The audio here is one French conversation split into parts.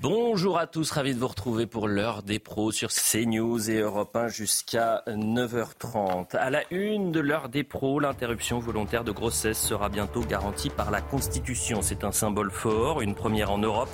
Bonjour à tous, ravi de vous retrouver pour l'heure des pros sur CNews et Europe 1 jusqu'à 9h30. À la une de l'heure des pros, l'interruption volontaire de grossesse sera bientôt garantie par la Constitution. C'est un symbole fort, une première en Europe,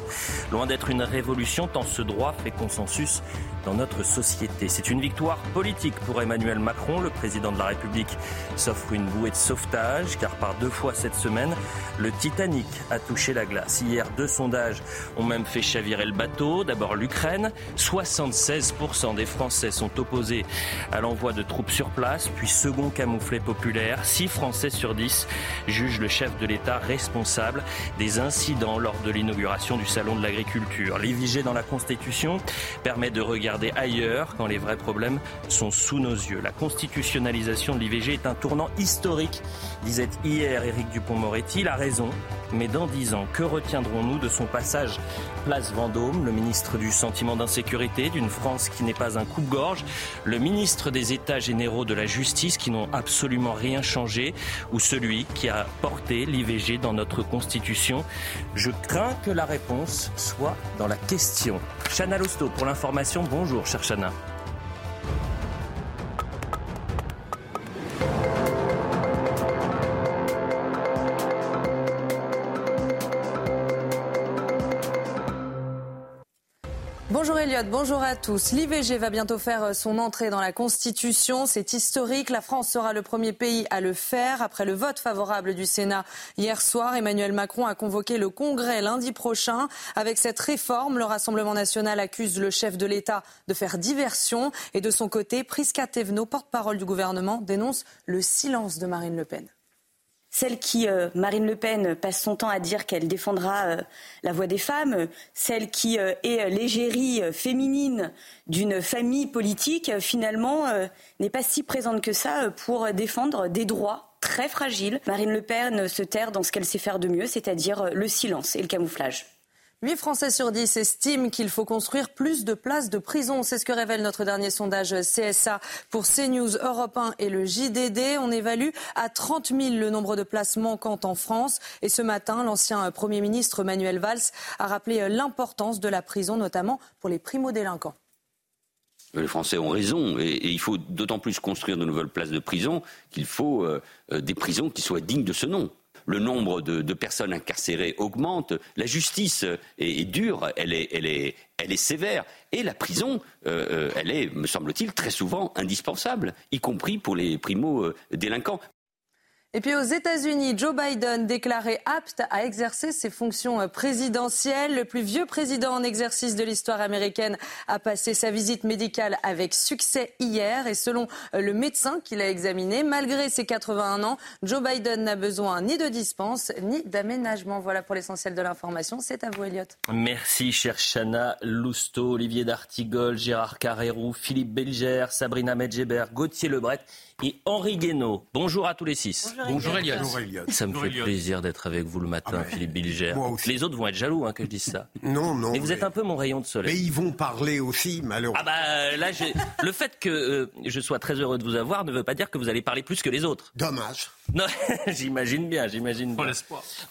loin d'être une révolution tant ce droit fait consensus dans notre société. C'est une victoire politique pour Emmanuel Macron. Le président de la République s'offre une bouée de sauvetage car par deux fois cette semaine, le Titanic a touché la glace. Hier, deux sondages ont même fait chavirer le bateau. D'abord l'Ukraine. 76% des Français sont opposés à l'envoi de troupes sur place. Puis second camouflet populaire, 6 Français sur 10 jugent le chef de l'État responsable des incidents lors de l'inauguration du Salon de l'agriculture. L'IVG dans la Constitution permet de regarder ailleurs quand les vrais problèmes sont sous nos yeux. La constitutionnalisation de l'IVG est un tournant historique, disait hier Éric Dupont-Moretti. Il a raison, mais dans 10 ans, que retiendrons-nous de son passage place Le ministre du sentiment d'insécurité, d'une France qui n'est pas un coupe-gorge, le ministre des États généraux de la justice qui n'ont absolument rien changé, ou celui qui a porté l'IVG dans notre Constitution Je crains que la réponse soit dans la question. Chana Losto pour l'information. Bonjour, cher Chana. Bonjour Elliot, bonjour à tous. L'IVG va bientôt faire son entrée dans la Constitution. C'est historique. La France sera le premier pays à le faire. Après le vote favorable du Sénat hier soir, Emmanuel Macron a convoqué le Congrès lundi prochain. Avec cette réforme, le Rassemblement national accuse le chef de l'État de faire diversion. Et de son côté, Prisca Thévenot, porte-parole du gouvernement, dénonce le silence de Marine Le Pen. Celle qui, euh, Marine Le Pen, passe son temps à dire qu'elle défendra euh, la voix des femmes, celle qui euh, est l'égérie féminine d'une famille politique, finalement, n'est pas si présente que ça pour défendre des droits très fragiles. Marine Le Pen se terre dans ce qu'elle sait faire de mieux, c'est-à-dire le silence et le camouflage. 8 Français sur 10 estiment qu'il faut construire plus de places de prison. C'est ce que révèle notre dernier sondage CSA pour CNews, Europe 1 et le JDD. On évalue à 30 000 le nombre de places manquantes en France. Et ce matin, l'ancien Premier ministre Manuel Valls a rappelé l'importance de la prison, notamment pour les primo-délinquants. Les Français ont raison et, il faut d'autant plus construire de nouvelles places de prison qu'il faut euh, euh, des prisons qui soient dignes de ce nom. Le nombre de, personnes incarcérées augmente, la justice est, est dure, elle est sévère et la prison, euh, euh, elle est, me semble-t-il, très souvent indispensable, y compris pour les primo-délinquants. Et puis aux États-Unis, Joe Biden déclaré apte à exercer ses fonctions présidentielles. Le plus vieux président en exercice de l'histoire américaine a passé sa visite médicale avec succès hier. Et selon le médecin qui l'a examiné, malgré ses 81 ans, Joe Biden n'a besoin ni de dispense ni d'aménagement. Voilà pour l'essentiel de l'information. C'est à vous, Elliot. Merci, cher Chana Lousteau, Olivier D'Artigol, Gérard Carrérou, Philippe Belger, Sabrina Medjeber, Gauthier Lebret et Henri Guénaud. Bonjour à tous les six. Bonjour Elias. Ça me fait plaisir d'être avec vous le matin, Philippe Bilger. moi aussi. Les autres vont être jaloux hein, que je dise ça. Non, non. Mais vous êtes un peu mon rayon de Mais soleil. ils vont parler aussi, malheureusement. Ah bah là, j'ai- le fait que euh, je sois très heureux de vous avoir ne veut pas dire que vous allez parler plus que les autres. Dommage. Non, j'imagine bien, j'imagine bien.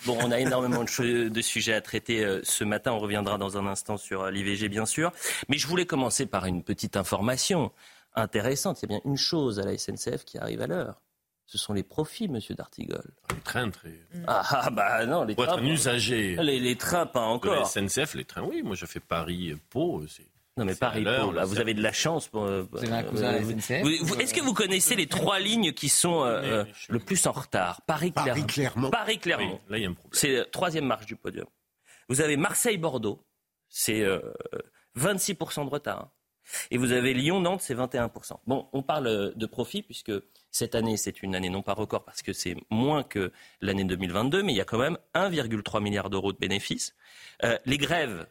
Bon, on a énormément de, de sujets à traiter euh, ce matin. On reviendra dans un instant sur euh, l'IVG, bien sûr. Mais je voulais commencer par une petite information intéressante. Il y a bien une chose à la SNCF qui arrive à l'heure. Ce sont les profits, monsieur D'Artigol. Les trains, très... Ah, ah, bah non, les pour trains. être un usager Les, les trains, pas de la encore. SNCF, les trains, oui. Moi, je fais Paris-Pau. c'est- Non, mais c'est à Paris, l'heure, Pau, là, là, vous avez de la chance. Pour, euh, Vous avez un cousin à la vous- SNCF vous- vous- Est-ce que vous connaissez les trois lignes qui sont euh, euh, le plus en retard? Paris-Clermont. Paris-Clermont. Oui, là, il y a un problème. C'est la troisième marche du podium. Vous avez Marseille-Bordeaux, c'est euh, 26% de retard. hein. Et vous avez Lyon-Nantes, c'est 21%. Bon, on parle euh, de profit puisque Cette année, c'est une année non pas record parce que c'est moins que l'année 2022, mais il y a quand même 1,3 milliard d'euros de bénéfices. Euh, les grèves,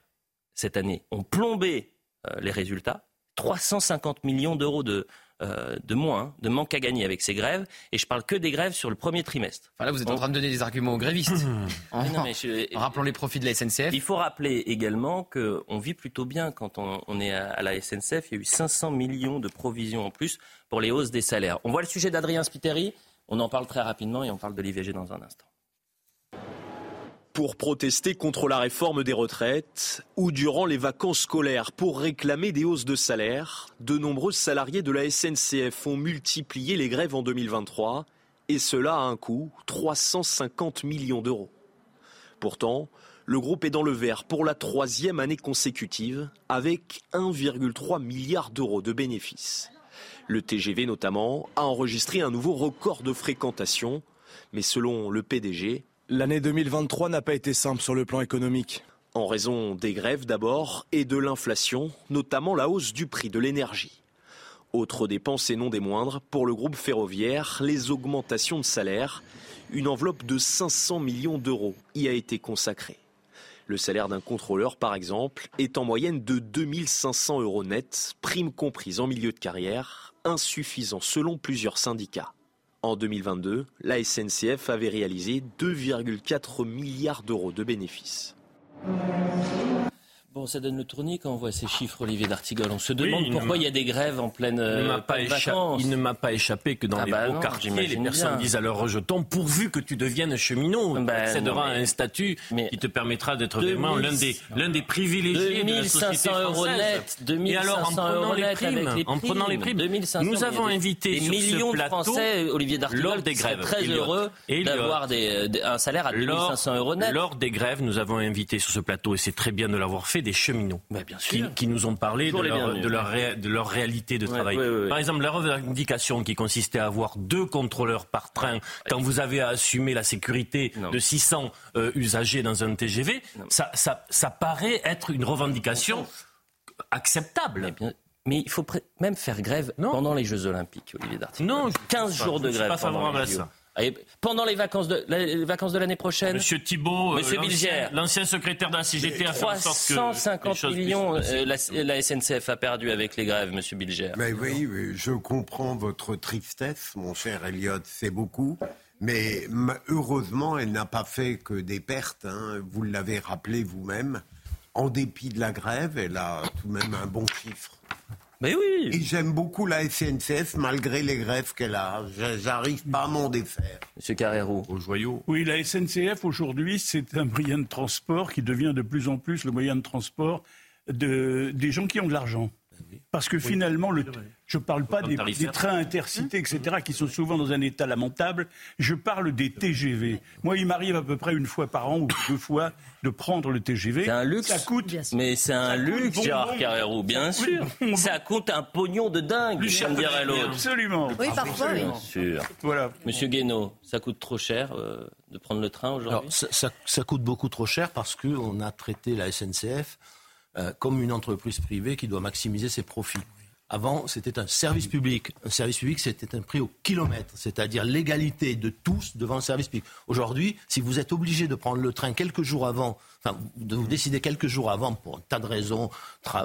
cette année, ont plombé euh, les résultats. 350 millions d'euros de, euh, de moins, hein, de manque à gagner avec ces grèves. Et je parle que des grèves sur le premier trimestre. Enfin là, vous êtes en train de donner des arguments aux grévistes. en, non, mais je- en rappelant les profits de la SNCF. Il faut rappeler également qu'on vit plutôt bien quand on, on est à, à la SNCF. Il y a eu 500 millions de provisions en plus pour les hausses des salaires. On voit le sujet d'Adrien Spiteri. On en parle très rapidement et on parle de l'IVG dans un instant. Pour protester contre la réforme des retraites ou durant les vacances scolaires pour réclamer des hausses de salaire, de nombreux salariés de la SNCF ont multiplié les grèves en 2023 et cela à un coût 350 millions d'euros. Pourtant, le groupe est dans le vert pour la troisième année consécutive avec 1,3 milliard d'euros de bénéfices. Le TGV notamment a enregistré un nouveau record de fréquentation, mais selon le PDG, L'année 2023 n'a pas été simple sur le plan économique. en raison des grèves d'abord et de l'inflation, notamment la hausse du prix de l'énergie. Autre dépense et non des moindres, pour le groupe ferroviaire, les augmentations de salaire. Une enveloppe de 500 millions d'euros y a été consacrée. Le salaire d'un contrôleur, par exemple, est en moyenne de 2500 euros net, prime comprise en milieu de carrière, insuffisant selon plusieurs syndicats. En 2022, la SNCF avait réalisé 2,4 milliards d'euros de bénéfices. Bon, ça donne le tournis quand on voit ces chiffres, Olivier d'Artigol. On se demande pourquoi il y a des grèves en pleine, Il ne euh, pas, écha- il ne m'a pas échappé que dans Ah les bah beaux non, quartiers, les personnes bien. disent à leurs rejetons pourvu que tu deviennes cheminot, tu Ben accéderas mais- à un statut mais- qui te permettra d'être 2000 vraiment l'un des, l'un des privilégiés de la 2500 euros net, 2500 Et alors, en prenant euros les primes, en prenant les primes, 2500, nous avons invité des sur millions ce de plateau Français, Olivier D'Artigol, des grèves, très Elliot. heureux d'avoir des- un salaire à 2500 euros net. Lors des grèves, nous avons invité sur ce plateau, et c'est très bien de l'avoir fait, des cheminots. Bah, bien qui, sûr. qui nous ont parlé de leur, de, leur ré- de leur réalité de Ouais, travail. ouais, ouais, ouais. Par exemple, la revendication qui consistait à avoir deux contrôleurs par train quand vous avez à assumer la sécurité Non. de 600 euh, usagers dans un TGV, ça, ça, ça paraît être une revendication acceptable. Mais, bien- mais il faut même faire grève Non. pendant les Jeux Olympiques, Olivier D'Artigol. Non, je- 15 jours de je suis grève. pas favorable à ça. Pendant les vacances de, les vacances de l'année prochaine, Monsieur Thibault, euh, Monsieur l'ancien- Bilger. l'ancien secrétaire de la CGT a fait en sorte que les 350 choses puissent millions, euh, la, la SNCF a perdu avec les grèves, Monsieur Bilger. Mais oui, je comprends votre tristesse, mon cher Elliot, c'est beaucoup. Mais ma- heureusement, elle n'a pas fait que des pertes. hein. Vous l'avez rappelé vous-même. En dépit de la grève, elle a tout de même un bon chiffre. Mais oui. Et j'aime beaucoup la SNCF malgré les grèves qu'elle a. J'a- J'arrive pas à m'en défaire. Monsieur Carrero. Au joyau. Oui, la SNCF aujourd'hui, c'est un moyen de transport qui devient de plus en plus le moyen de transport de, des gens qui ont de l'argent. Parce que finalement, le, je ne parle pas des, trains intercités, etc., qui sont souvent dans un état lamentable. Je parle des TGV. Moi, il m'arrive à peu près une fois par an ou deux fois de prendre le TGV. C'est un luxe. Ça coûte. Mais c'est un luxe, bonbon. Gérard Carrero, bien Ça sûr. Ça coûte un pognon de dingue, comme dirait la l'autre. Absolument. Oui, parfois, oui. Bien sûr. Voilà. Monsieur Guénaud, ça coûte trop cher euh, de prendre le train aujourd'hui Alors, ça, ça- ça coûte beaucoup trop cher parce qu'on a traité la SNCF euh, comme une entreprise privée qui doit maximiser ses profits. Avant, c'était un service public. Un service public, c'était un prix au kilomètre, c'est-à-dire l'égalité de tous devant le service public. Aujourd'hui, si vous êtes obligé de prendre le train quelques jours avant, enfin, de vous décider quelques jours avant pour un tas de raisons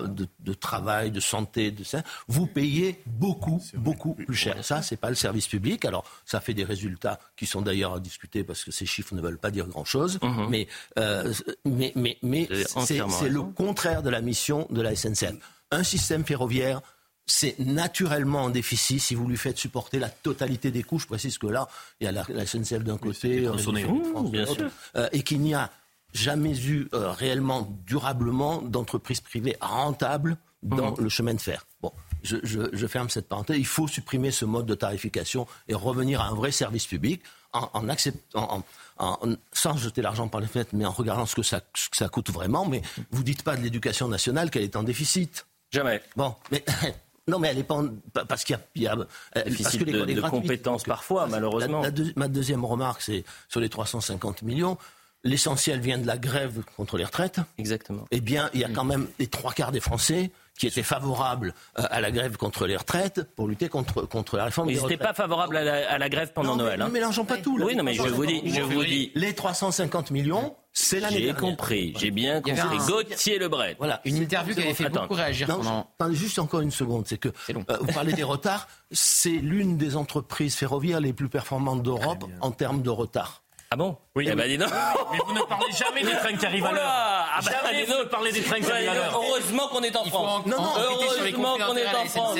de, de travail, de santé, de ça, vous payez beaucoup, beaucoup plus cher. Ça, c'est pas le service public. Alors, ça fait des résultats qui sont d'ailleurs à discuter parce que ces chiffres ne veulent pas dire grand-chose. Mais, euh, mais, mais, mais c'est le contraire de la mission de la SNCF. Un système ferroviaire, c'est naturellement en déficit si vous lui faites supporter la totalité des coûts. Je précise que là, il y a la, la SNCF d'un côté, euh, France bien sûr. euh, et qu'il n'y a jamais eu euh, réellement, durablement, d'entreprise privée rentable dans Mmh. le chemin de fer. Bon, je, je- je ferme cette parenthèse. Il faut supprimer ce mode de tarification et revenir à un vrai service public en, en acceptant, en- en- sans jeter l'argent par les fenêtres, mais en regardant ce que ça, ce que ça coûte vraiment. Mais vous dites pas de l'éducation nationale qu'elle est en déficit. Jamais. Bon, mais non, mais elle est pas en- parce qu'il y a, euh, parce que l'école de- de compétences Donc, parfois, malheureusement. la- la deux- ma deuxième remarque, c'est sur les 350 millions. l'essentiel vient de la grève contre les retraites. Exactement. Eh bien, il y a quand même les trois quarts des Français qui étaient favorables euh, à la grève contre les retraites pour lutter contre, contre la réforme Ils n'étaient pas favorables à la, à la grève pendant Non, Noël. Ne hein. mélangeons pas tout. là. Oui, non, mais je vous dis, je vous dis. Les 350 millions, c'est l'année J'ai compris, j'ai bien compris. un- Gauthier Lebret. Voilà. Une interview qui avait fait Attends. beaucoup réagir Non, pendant. juste encore une seconde. C'est que euh, vous parlez des retards. C'est l'une des entreprises ferroviaires les plus performantes d'Europe en termes de retard. Ah bon Oui, Eh oui. ben dis donc. Mais vous ne parlez jamais des trains qui arrivent à l'heure. Ah bah, Jamais vous ne parlez des trains qui arrivent à l'heure. Heureusement qu'on est en France. Non, non, heureusement qu'on est en France.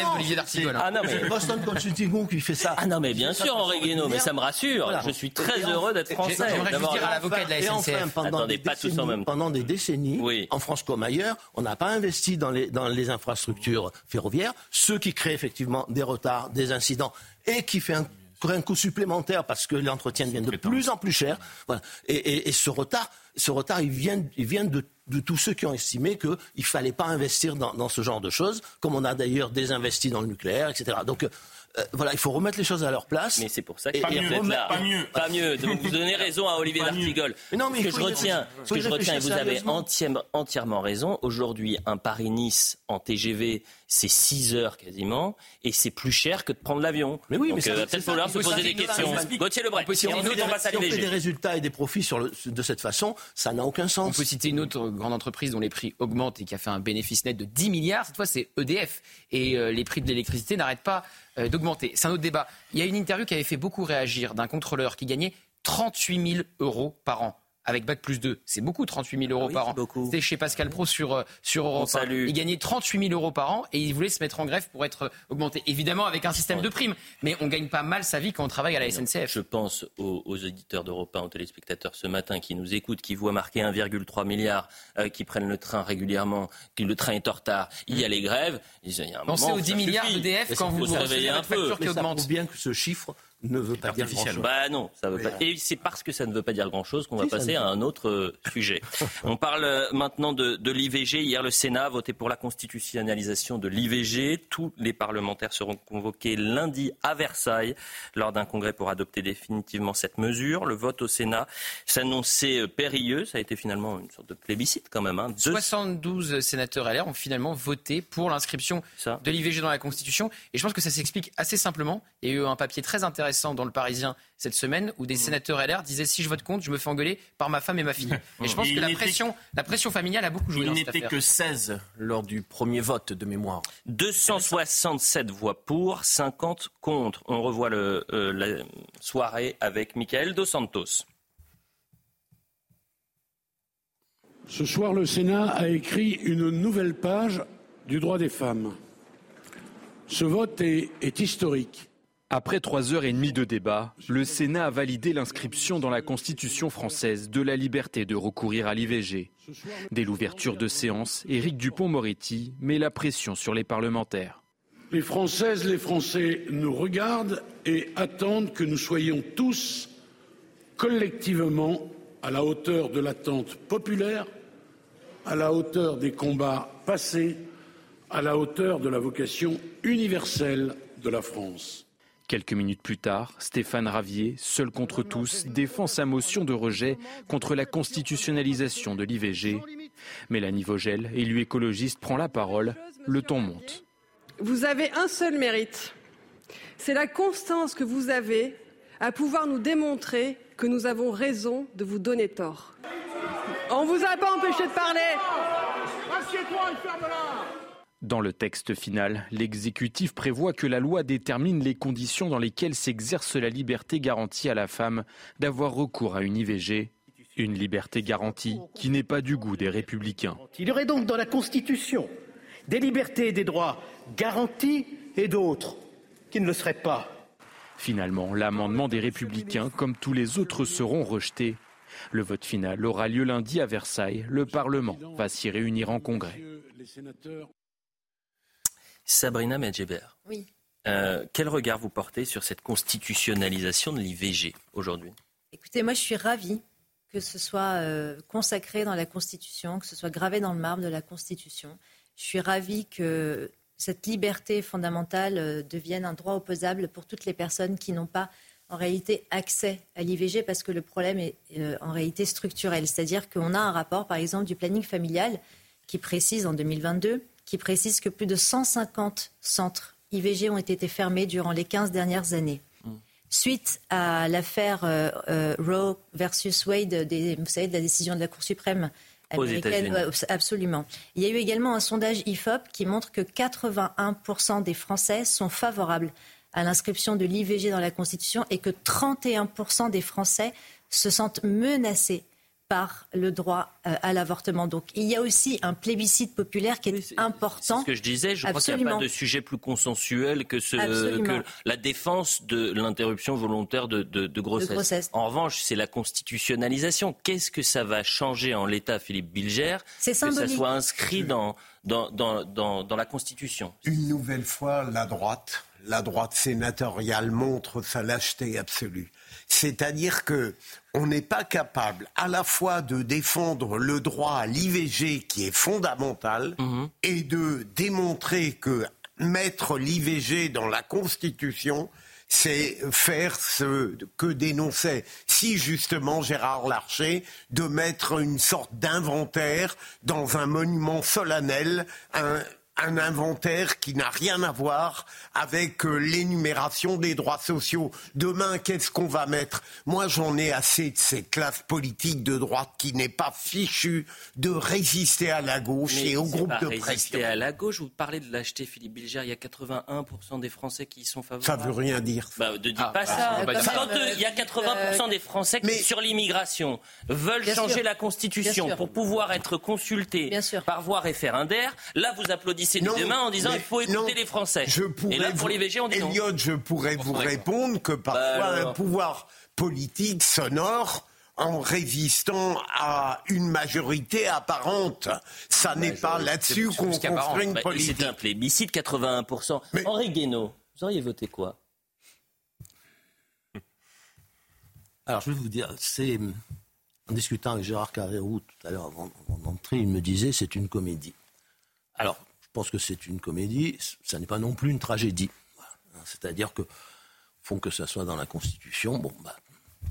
Ah non, mais... C'est Boston Consulting Group qui fait ça. Ah non, mais bien sûr, Henri Guénaud, mais ça me rassure. Voilà. Je suis très heureux d'être français. J'aimerais dire à l'avocat de la Et enfin, SNCF. pendant, Attendez, des pas tous en décennies, même temps. pendant des décennies, Oui. en France comme ailleurs, on n'a pas investi dans les, dans les infrastructures ferroviaires, ce qui crée effectivement des retards, des incidents, et qui fait un, un coût supplémentaire parce que l'entretien devient de plus en plus cher. Voilà. Et, et- et ce retard, ce retard, il vient, il vient de, de tous ceux qui ont estimé qu'il ne fallait pas investir dans, dans ce genre de choses, comme on a d'ailleurs désinvesti dans le nucléaire, etc. Donc euh, voilà, il faut remettre les choses à leur place. Mais c'est pour ça que remettre- là. pas mieux. Pas mieux. Donc vous donnez raison à Olivier Pas mieux. d'Artigol. Non, mais ce que je retiens, ce que je retiens, et vous avez entièrement, entièrement raison. Aujourd'hui, un Paris-Nice en TGV, c'est 6 heures quasiment, et c'est plus cher que de prendre l'avion. Mais oui, Donc, mais ça, euh, c'est peut-être ça, falloir il se poser des questions. Gauthier Lebret, On on Si on fait des résultats et des profits sur le- de cette façon, ça n'a aucun On sens. peut citer une autre grande entreprise dont les prix augmentent et qui a fait un bénéfice net de 10 milliards. Cette fois, c'est EDF. Et euh, les prix de l'électricité n'arrêtent pas d'augmenter. C'est un autre débat. Il y a une interview qui avait fait beaucoup réagir d'un contrôleur qui gagnait 38 000 euros par an. Avec Bac plus 2, c'est beaucoup 38 000 euros Ah oui, par an. beaucoup. C'était chez Pascal Pro sur, euh, sur Europe 1. salue. Il gagnait 38 000 euros par an et il voulait se mettre en grève pour être euh, augmenté. Évidemment avec un système de primes. Mais on gagne pas mal sa vie quand on travaille à la SNCF. Je pense aux, aux auditeurs d'Europe 1, aux téléspectateurs ce matin qui nous écoutent, qui voient marquer 1,3 milliard, euh, qui prennent le train régulièrement, que le train est en retard. Il y a les grèves. Ils disent, il y a un Pensez moment, aux ça 10 milliards d'EDF quand vous vous recevez un votre peu. facture qui Mais ça augmente. prouve bien que ce chiffre ne veut pas dire grand-chose. Bah non, ça veut pas. Et c'est parce que ça ne veut pas dire grand-chose qu'on va Si, passer à un autre euh, sujet. On parle euh, maintenant de, de l'IVG. Hier, le Sénat a voté pour la constitutionnalisation de l'IVG. Tous les parlementaires seront convoqués lundi à Versailles lors d'un congrès pour adopter définitivement cette mesure. Le vote au Sénat s'annonçait euh, périlleux. Ça a été finalement une sorte de plébiscite quand même. Hein. Deux- 72 sénateurs LR ont finalement voté pour l'inscription de l'IVG dans la Constitution. Et je pense que ça s'explique assez simplement. Il y a eu un papier très intéressant dans le Parisien cette semaine où des Mmh. sénateurs LR disaient si je vote contre, je me fais engueuler par ma femme et ma fille. Et je pense Et que la pression, la pression familiale a beaucoup joué Il n'était que 16 lors du premier vote de mémoire. 267 voix pour, 50 contre. On revoit le, euh, la soirée avec Michael Dos Santos. Ce soir, le Sénat a écrit une nouvelle page du droit des femmes. Ce vote est, est historique. Après trois heures et demie de débat, le Sénat a validé l'inscription dans la Constitution française de la liberté de recourir à l'IVG. Dès l'ouverture de séance, Éric Dupont-Moretti met la pression sur les parlementaires. Les Françaises, les Français nous regardent et attendent que nous soyons tous collectivement à la hauteur de l'attente populaire, à la hauteur des combats passés, à la hauteur de la vocation universelle de la France. Quelques minutes plus tard, Stéphane Ravier, seul contre tous, défend sa motion de rejet contre la constitutionnalisation de l'IVG. Mélanie Vogel, élue écologiste, prend la parole. Le ton monte. Vous avez un seul mérite. C'est la constance que vous avez à pouvoir nous démontrer que nous avons raison de vous donner tort. On vous a pas empêché de parler. Dans le texte final, l'exécutif prévoit que la loi détermine les conditions dans lesquelles s'exerce la liberté garantie à la femme d'avoir recours à une IVG. Une liberté garantie qui n'est pas du goût des républicains. Il y aurait donc dans la Constitution des libertés et des droits garantis et d'autres qui ne le seraient pas. Finalement, l'amendement des républicains, comme tous les autres, seront rejetés. Le vote final aura lieu lundi à Versailles. Le Parlement va s'y réunir en congrès. Sabrina Medjeber. Oui. Euh, quel regard vous portez sur cette constitutionnalisation de l'IVG aujourd'hui? Écoutez, moi je suis ravie que ce soit euh, consacré dans la Constitution, que ce soit gravé dans le marbre de la Constitution. Je suis ravie que cette liberté fondamentale euh, devienne un droit opposable pour toutes les personnes qui n'ont pas en réalité accès à l'IVG parce que le problème est euh, en réalité structurel. C'est-à-dire qu'on a un rapport, par exemple, du planning familial qui précise en 2022, qui précise que plus de 150 centres IVG ont été fermés durant les 15 dernières années. Suite à l'affaire euh, euh, Roe versus Wade, des, vous savez, de la décision de la Cour suprême américaine, ouais, absolument. Il y a eu également un sondage IFOP qui montre que 81% des Français sont favorables à l'inscription de l'IVG dans la Constitution et que 31% des Français se sentent menacés par le droit euh, à l'avortement. Donc il y a aussi un plébiscite populaire qui est, important. C'est ce que je disais, je crois qu'il n'y a pas de sujet plus consensuel que, ce, que la défense de l'interruption volontaire de, de, de, grossesse. En revanche, c'est la constitutionnalisation. Qu'est-ce que ça va changer en l'état, Philippe Bilger, que ça soit inscrit dans, dans, dans, dans, dans la Constitution Une nouvelle fois, la droite, la droite sénatoriale montre sa lâcheté absolue. C'est-à-dire que on n'est pas capable à la fois de défendre le droit à l'IVG qui est fondamental mhm. et de démontrer que mettre l'IVG dans la Constitution, c'est faire ce que dénonçait si justement Gérard Larcher de mettre une sorte d'inventaire dans un monument solennel, un, un inventaire qui n'a rien à voir avec euh, l'énumération des droits sociaux. Demain, qu'est-ce qu'on va mettre? Moi, j'en ai assez de ces classes politiques de droite qui n'est pas fichues de résister à la gauche et au groupe de pression. Résister à la gauche, vous parlez de l'acheter, Philippe Bilger. Il y a 81% des Français qui y sont favorables. Ça veut rien dire. Bah, ne dites ah, pas ça. Bah, Quand euh, il y a 80% des Français qui, sur l'immigration, veulent changer la Constitution pour pouvoir être consultés par voie référendaire, là, vous applaudissez c'est non, demain en disant il faut écouter les Français. Je pourrais Et là, pour l'IVG, on dit Elliot, je pourrais vous répondre que parfois bah, un pouvoir politique sonore en résistant à une majorité apparente. Ça n'est pas là-dessus qu'on construit une politique. C'est un plébiscite, 81%. Mais... Henri Guénaud, vous auriez voté quoi? Alors, je vais vous dire, c'est... En discutant avec Gérard Carrérou tout à l'heure avant, avant d'entrer, il me disait c'est une comédie. Alors, pense que c'est une comédie, ça n'est pas non plus une tragédie. C'est-à-dire que font que ça soit dans la Constitution, bon, bah,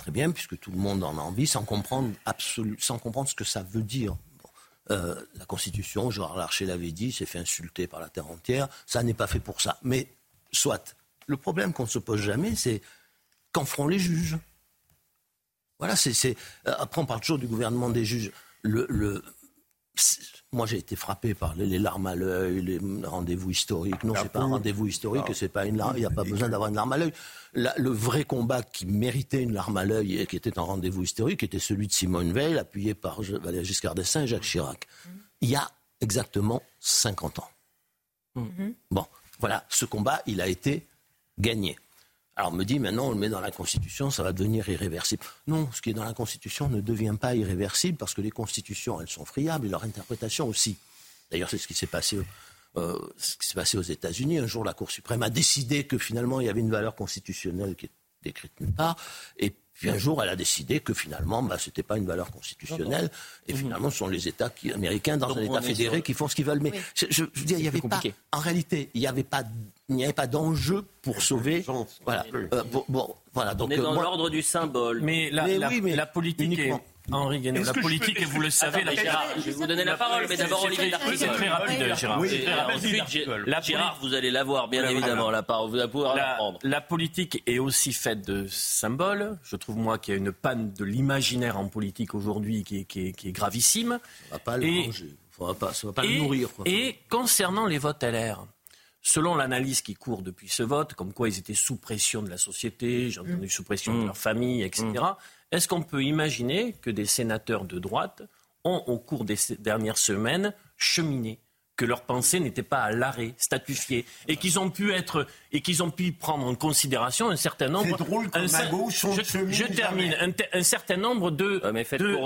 très bien, puisque tout le monde en a envie, sans comprendre, sans comprendre ce que ça veut dire. Euh, la Constitution, Gérard Larcher l'avait dit, s'est fait insulter par la terre entière, ça n'est pas fait pour ça. Mais soit. Le problème qu'on ne se pose jamais, c'est qu'en feront les juges Voilà, c'est. Euh, après, on parle toujours du gouvernement des juges. Moi, j'ai été frappé par les, larmes à l'œil, les rendez-vous historiques. Non, c'est pas un rendez-vous historique, c'est pas une larme. Il n'y a pas besoin d'avoir une larme à l'œil. Le vrai combat qui méritait une larme à l'œil et qui était un rendez-vous historique était celui de Simone Veil, appuyé par Valéry Giscard d'Estaing et Jacques Chirac. Il y a exactement 50 ans. Mm-hmm. Bon, voilà, ce combat, il a été gagné. Alors on me dit maintenant on le met dans la Constitution, ça va devenir irréversible. Non, ce qui est dans la Constitution ne devient pas irréversible parce que les constitutions, elles sont friables et leur interprétation aussi. D'ailleurs, c'est ce qui s'est passé, euh, passé aux États-Unis. Un jour, la Cour suprême a décidé que finalement il y avait une valeur constitutionnelle qui est décrite nulle part, et puis un jour, elle a décidé que finalement, bah, ce n'était pas une valeur constitutionnelle. Et mmh. finalement, ce sont les États qui, américains dans un État fédéré qui font ce qu'ils veulent. Mais je, veux dire, il y avait pas, en réalité, il n'y avait pas, il n'y avait pas d'enjeu pour sauver. Voilà. Euh, bon, voilà. Donc, On est euh, dans l'ordre du symbole. Mais la, la politique est Henri Guénaud, la politique, et vous le savez, la Gérard, je vais vous donner la parole, mais d'abord Olivier Darcos. C'est très rapide, Gérard. Ensuite, Gérard, vous allez l'avoir, bien évidemment, la parole. Vous allez pouvoir la prendre. La politique est aussi faite de symboles. Je trouve, moi, qu'il y a une panne de l'imaginaire en politique aujourd'hui qui est gravissime. Ça va pas le manger. Ça va pas, va pas le nourrir. Et concernant les votes LR, selon l'analyse qui court depuis ce vote, comme quoi ils étaient sous pression de la société, j'ai entendu sous pression de mmh. leur famille, etc. Est-ce qu'on peut imaginer que des sénateurs de droite ont, au cours des dernières semaines, cheminé que leur pensée n'était pas à l'arrêt, statufiée, et qu'ils ont pu être et qu'ils ont pu prendre en considération un certain nombre. Drôle un, je, je, termine un, certain nombre de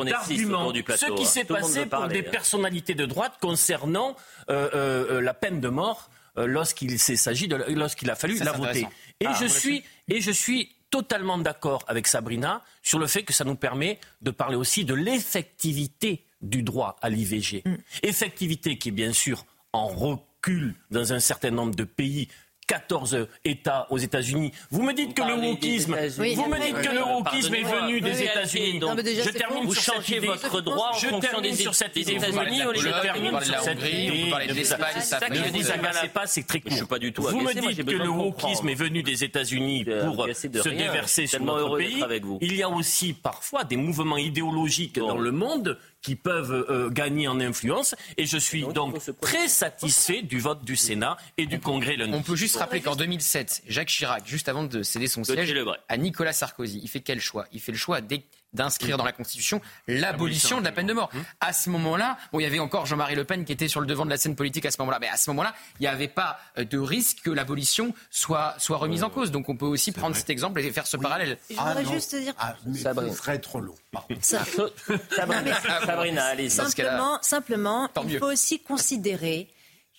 d'arguments. Ce qui s'est passé pour des personnalités de droite concernant euh, euh, euh, la peine de mort lorsqu'il s'agit de lorsqu'il a fallu la voter. Et ah, je suis et je suis totalement d'accord avec Sabrina sur le fait que ça nous permet de parler aussi de l'effectivité du droit à l'IVG. Mm. Effectivité qui est bien sûr en recul dans un certain nombre de pays 14 États aux États-Unis. Vous me dites que le wokisme, vous me dites que le wokisme est venu des États-Unis. Je termine vous sur cette changez idée. votre droit en Je fonction termine des sur cette idée. Vous me États-Unis, dites- ou les je États-Unis, termine on parle de sur la cette idée. on parle de l'Espagne, ça que je fait- dis, vous pas, c'est très court. Je suis pas du tout Vous me dites que le de wokisme est venu des États-Unis pour de se déverser sur notre pays. vous. Il y a aussi parfois des mouvements idéologiques dans le monde qui peuvent euh, gagner en influence. Et je suis donc, très satisfait du vote du Sénat et du Congrès lundi. On peut juste rappeler qu'en 2007, Jacques Chirac, juste avant de céder son siège à Nicolas Sarkozy, il fait quel choix? Il fait le choix d'é- d'inscrire dans la Constitution l'abolition de la peine de mort. À ce moment-là, bon, il y avait encore Jean-Marie Le Pen qui était sur le devant de la scène politique à ce moment-là, mais à ce moment-là, il n'y avait pas euh, de risque que l'abolition soit, soit remise en cause. Donc on peut aussi prendre cet exemple et faire ce parallèle. Je voudrais juste dire. Ah, mais ce serait trop long. Ça- Sabrina, Sabrina, allez-y. Dans ce cas-là, Simplement, simplement il faut aussi considérer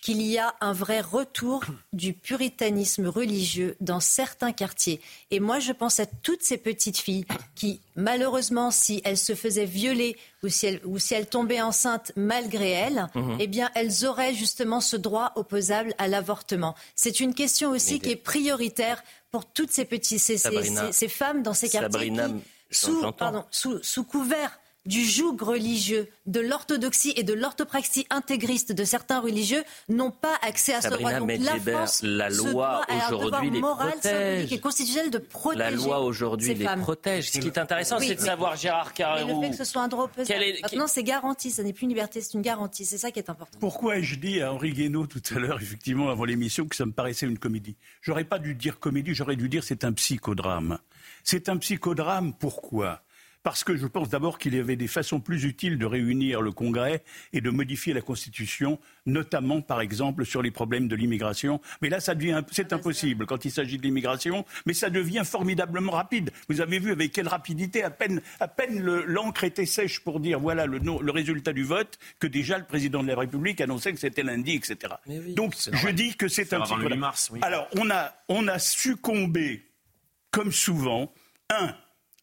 qu'il y a un vrai retour du puritanisme religieux dans certains quartiers. Et moi, je pense à toutes ces petites filles qui, malheureusement, si elles se faisaient violer ou si elles, ou si elles tombaient enceintes malgré elles, Mhm. eh bien, elles auraient justement ce droit opposable à l'avortement. C'est une question aussi qui est prioritaire pour toutes ces petites, ces, ces- Sabrina. ces- ces femmes dans ces quartiers Sabrina, qui, j'en- sous, j'entends. pardon, sous, sous couvert du joug religieux, de l'orthodoxie et de l'orthopraxie intégriste de certains religieux n'ont pas accès à ce Sabrina droit. Donc la France la loi aujourd'hui les moral, protège. et constitutionnel de protéger La loi aujourd'hui les femmes. protège. Ce qui est intéressant, Oui, c'est de savoir Gérard Mais le Carrérou. fait que ce soit un droit opposable, Quel est- maintenant c'est garanti, ça n'est plus une liberté, c'est une garantie. C'est ça qui est important. Pourquoi ai-je dit à Henri Guénaud tout à l'heure, effectivement, avant l'émission, que ça me paraissait une comédie? J'aurais pas dû dire comédie, j'aurais dû dire c'est un psychodrame. C'est un psychodrame, pourquoi? Parce que je pense d'abord qu'il y avait des façons plus utiles de réunir le Congrès et de modifier la Constitution, notamment, par exemple, sur les problèmes de l'immigration. Mais là, ça devient, c'est impossible quand il s'agit de l'immigration, mais ça devient formidablement rapide. Vous avez vu avec quelle rapidité, à peine, à peine le- l'encre était sèche pour dire voilà le, le résultat du vote, que déjà le président de la République annonçait que c'était lundi, etc. Donc, je dis que c'est un avant le psychodrame. 8 mars, oui. Alors, on a, on a succombé, comme souvent, un,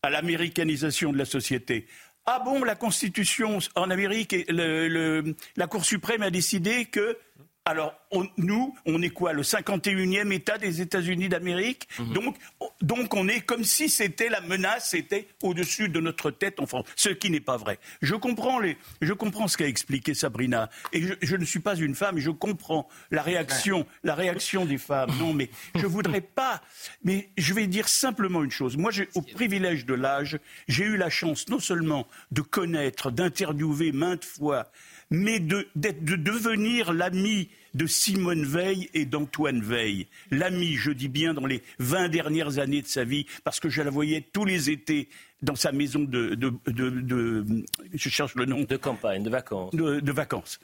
à l'américanisation de la société. Ah bon, la Constitution en Amérique, et la Cour suprême a décidé que. Alors, on- nous, on est quoi Le 51e État des États-Unis d'Amérique? Donc, donc, on est comme si c'était la menace, était au-dessus de notre tête en France. Ce qui n'est pas vrai. Je comprends, les, je comprends ce qu'a expliqué Sabrina. Et je, je ne suis pas une femme, et je comprends la réaction, la réaction des femmes. Non, mais je voudrais pas. Mais je vais dire simplement une chose. Moi, au privilège de l'âge, j'ai eu la chance non seulement de connaître, d'interviewer maintes fois, mais de, de devenir l'ami de Simone Veil et d'Antoine Veil. L'ami, je dis bien, dans les 20 dernières années de sa vie, parce que je la voyais tous les étés dans sa maison de... de, de- de- je cherche le nom. De campagne, de vacances. De, vacances.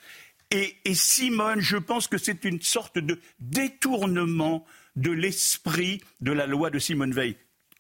Et, et Simone, je pense que c'est une sorte de détournement de l'esprit de la loi de Simone Veil.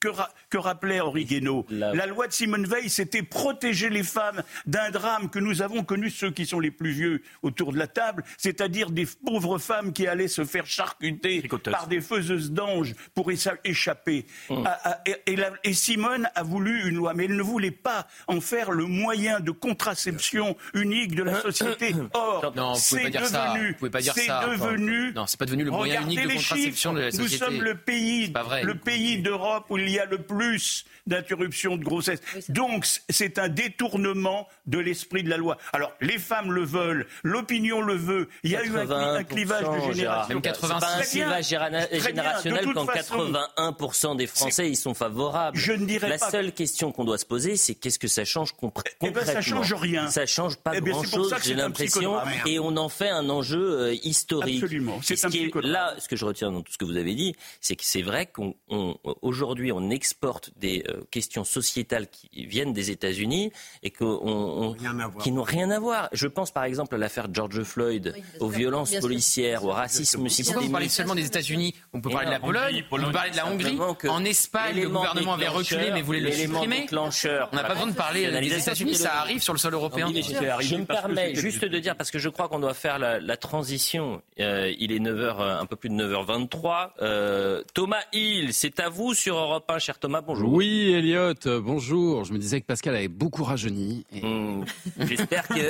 Que, ra- que rappelait Henri Guénaud La loi de Simone Veil, c'était protéger les femmes d'un drame que nous avons connu, ceux qui sont les plus vieux autour de la table, c'est-à-dire des pauvres femmes qui allaient se faire charcuter par des faiseuses d'anges pour écha- échapper. Hum. À- à- et, et la- et Simone a voulu une loi, mais elle ne voulait pas en faire le moyen de contraception unique de la société. Or, Non, vous pouvez c'est devenu, c'est devenu. Non, c'est pas devenu le moyen unique de contraception chiffres. de la Nous société. sommes le pays, le pays d'Europe où il y a le plus d'interruptions de grossesse. Donc, c'est un détournement de l'esprit de la loi. Alors, les femmes le veulent, l'opinion le veut. Il y a eu un, cli- un clivage de 81%, génération. Très bien. clivage générationnel quand façon, 81% des Français y sont favorables. Je ne dirais La pas- seule question qu'on doit se poser, c'est qu'est-ce que ça change compr- Eh ben, ça concrètement change rien. Ça change pas Eh pour grand-chose, j'ai l'impression, et on en fait un enjeu euh, historique. Absolument, c'est ce un qui est- psychodrame. Là, ce que je retiens dans tout ce que vous avez dit, c'est que c'est vrai qu'aujourd'hui, on, exporte des euh, questions sociétales qui viennent des États-Unis et qu'on, on- qui n'ont rien à voir. Je pense par exemple à l'affaire George Floyd, aux violences policières, au racisme Mais pourquoi vous parlez systémique. seulement des États-Unis On peut parler de la Pologne, on peut parler de la Hongrie. Que En Espagne, le gouvernement avait reculé mais voulait le supprimer. déclencheur. On n'a pas besoin de parler des États-Unis, ça arrive sur le sol européen. Je me permets juste de dire, parce que je crois qu'on doit faire la, la transition. Euh, il est 9h, un peu plus de 9h23. Euh, Thomas Hill, c'est à vous sur Europe 1. 1, cher Thomas, bonjour. Oui, Elliot, bonjour. Je me disais que Pascal avait beaucoup rajeuni. Hmm, J'espère que.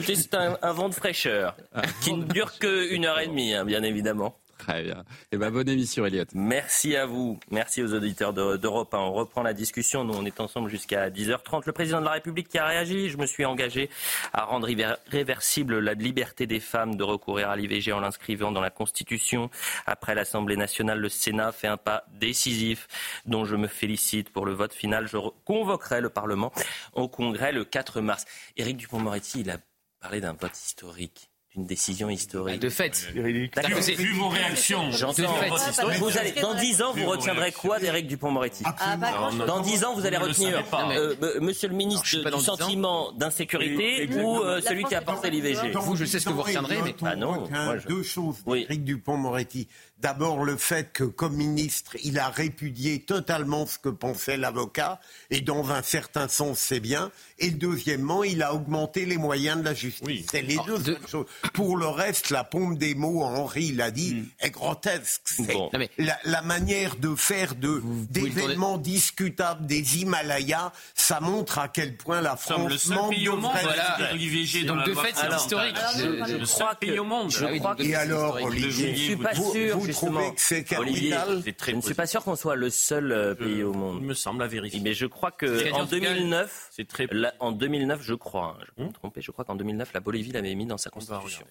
c'est un, un vent de fraîcheur qui ne dure qu'une heure et demie, hein, bien évidemment. Très bien. Et ben, bonne émission, Elliot. Merci à vous. Merci aux auditeurs de- d'Europe. 1. On reprend la discussion. Nous, on est ensemble jusqu'à 10h30. Le président de la République qui a réagi. Je me suis engagé à rendre réversible la liberté des femmes de recourir à l'IVG en l'inscrivant dans la Constitution. Après l'Assemblée nationale, le Sénat fait un pas décisif dont je me félicite pour le vote final. Je convoquerai le Parlement au Congrès le 4 mars. Éric Dupont-Moretti, il a parlé d'un vote historique. D'une décision historique. De fait. D'accord. Vu- vu vos réactions, J'entends. de fait. Vous allez, dans 10 ans, vous retiendrez quoi d'Éric Dupont-Moretti Ah, bah, Dans 10 ans, vous allez retenir euh, euh, Monsieur le ministre du dans 10 ans. sentiment d'insécurité ou euh, celui qui a porté l'IVG Vous, je sais ce que vous retiendrez, mais- Ah non, retient moi, je- deux choses d'Éric Dupont-Moretti. D'abord, le fait que, comme ministre, il a répudié totalement ce que pensait l'avocat, et dans un certain sens, c'est bien. Et deuxièmement, il a augmenté les moyens de la justice. C'est les deux seules choses. Pour le reste, la pompe des mots, Henri l'a dit, est grotesque. C'est Bon. La, la manière de faire de, d'événements discutables des Himalayas, ça montre à quel point la France le seul manque pays de au monde vrai à respect. inscrire l'IVG dans Donc, la de fait, c'est historique. Alors, Je- je je- crois seul pays au monde. Je Ah oui, crois donc de que Et alors. Olivier, je ne suis pas vous- sûr, vous justement. trouvez que c'est Olivier, capital C'est très je ne suis pas sûr qu'on soit le seul euh, pays au monde. Il me semble à vérifier. Mais je crois que en en tout cas, 2009, c'est très- la- en 2009, je crois, hein, je peux me Hum tromper, je crois qu'en 2009, la Bolivie l'avait mis dans sa constitution,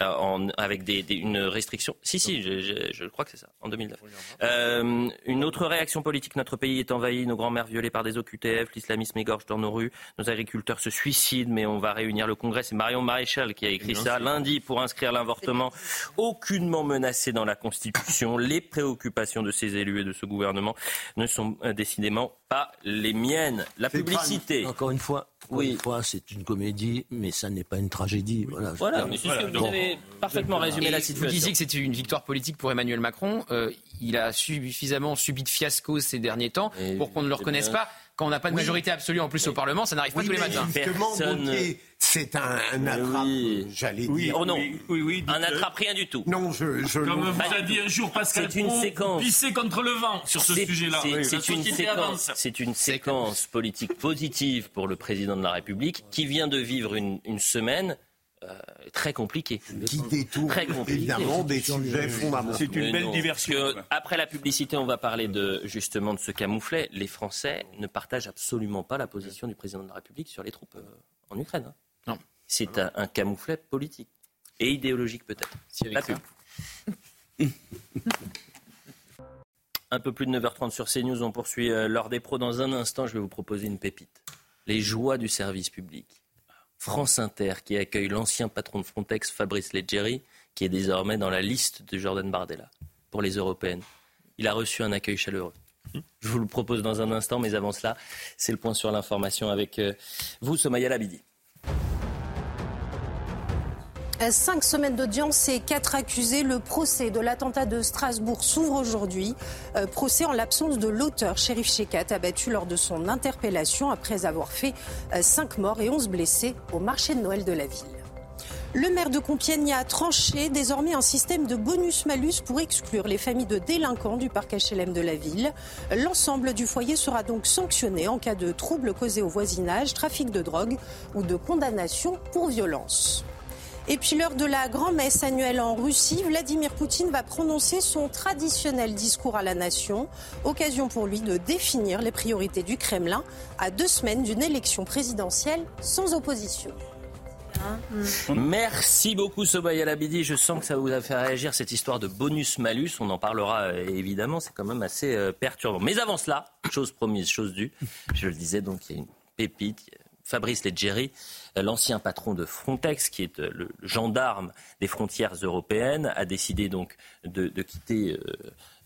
Euh, en- avec des, des- une restriction. Si, si, je, je- je crois que c'est ça, en 2009. Euh, une autre réaction politique, notre pays est envahi, nos grands-mères violées par des OQTF, l'islamisme égorge dans nos rues, nos agriculteurs se suicident, mais on va réunir le Congrès. C'est Marion Maréchal qui a écrit ça lundi pour inscrire l'avortement aucunement menacé dans la Constitution. Les préoccupations de ces élus et de ce gouvernement ne sont euh, décidément pas les miennes. La publicité. Encore une fois, encore Oui. une fois, c'est une comédie, mais ça n'est pas une tragédie. Voilà. Voilà, mais c'est ce que vous avez parfaitement résumé Et la Vous situation. disiez que c'était une victoire politique pour Emmanuel Macron. Euh, il a suffisamment subi de fiascos ces derniers temps Et pour qu'on ne le reconnaisse bien. pas. Quand on n'a pas de Oui. majorité absolue en plus au Parlement, ça n'arrive pas Oui, tous les mais matins. justement, Personne- Gauthier, c'est un, attrape, oui. j'allais Oui, dire. Oh non. oui, oui, oui, Un n'attrape rien du tout. Non, je, je Comme vous a dit un jour Pascal C'est une Pro, séquence. pisser contre le vent sur ce C'est- sujet-là. c'est- une, séquence, c'est une séquence politique positive pour le président de la République qui vient de vivre une, une semaine euh, très compliquée. qui détourne Très compliqué. évidemment des sujets fondamentaux. C'est une belle diversion. après la publicité, on va parler de justement de ce camouflet. Les Français ne partagent absolument pas la position du président de la République sur les troupes euh, en Ukraine. hein. Non. C'est un, un camouflet politique et idéologique peut-être. Un peu plus de 9h30 sur CNews, on poursuit l'heure des pros. Dans un instant, je vais vous proposer une pépite. Les joies du service public. France Inter qui accueille l'ancien patron de Frontex, Fabrice Leggeri, qui est désormais dans la liste de Jordan Bardella pour les européennes. Il a reçu un accueil chaleureux. Je vous le propose dans un instant, mais avant cela, c'est le point sur l'information avec euh, vous, Somaya Labidi. Cinq semaines d'audience et quatre accusés. Le procès de l'attentat de Strasbourg s'ouvre aujourd'hui. Euh, procès en l'absence de l'auteur, Shérif Shekat, abattu lors de son interpellation après avoir fait euh, cinq morts et onze blessés au marché de Noël de la ville. Le maire de Compiègne a tranché désormais un système de bonus-malus pour exclure les familles de délinquants du parc HLM de la ville. L'ensemble du foyer sera donc sanctionné en cas de troubles causés au voisinage, trafic de drogue ou de condamnation pour violence. Et puis l'heure de la grand-messe annuelle en Russie, Vladimir Poutine va prononcer son traditionnel discours à la nation, occasion pour lui de définir les priorités du Kremlin à deux semaines d'une élection présidentielle sans opposition. Merci beaucoup Sobaya Labidi. Je sens que ça vous a fait réagir cette histoire de bonus-malus. On en parlera euh, évidemment. C'est quand même assez euh, perturbant. Mais avant cela, chose promise, chose due. Je le disais donc, il y a une pépite. Fabrice Leggeri, l'ancien patron de Frontex, qui est euh, le gendarme des frontières européennes, a décidé donc de, de quitter euh,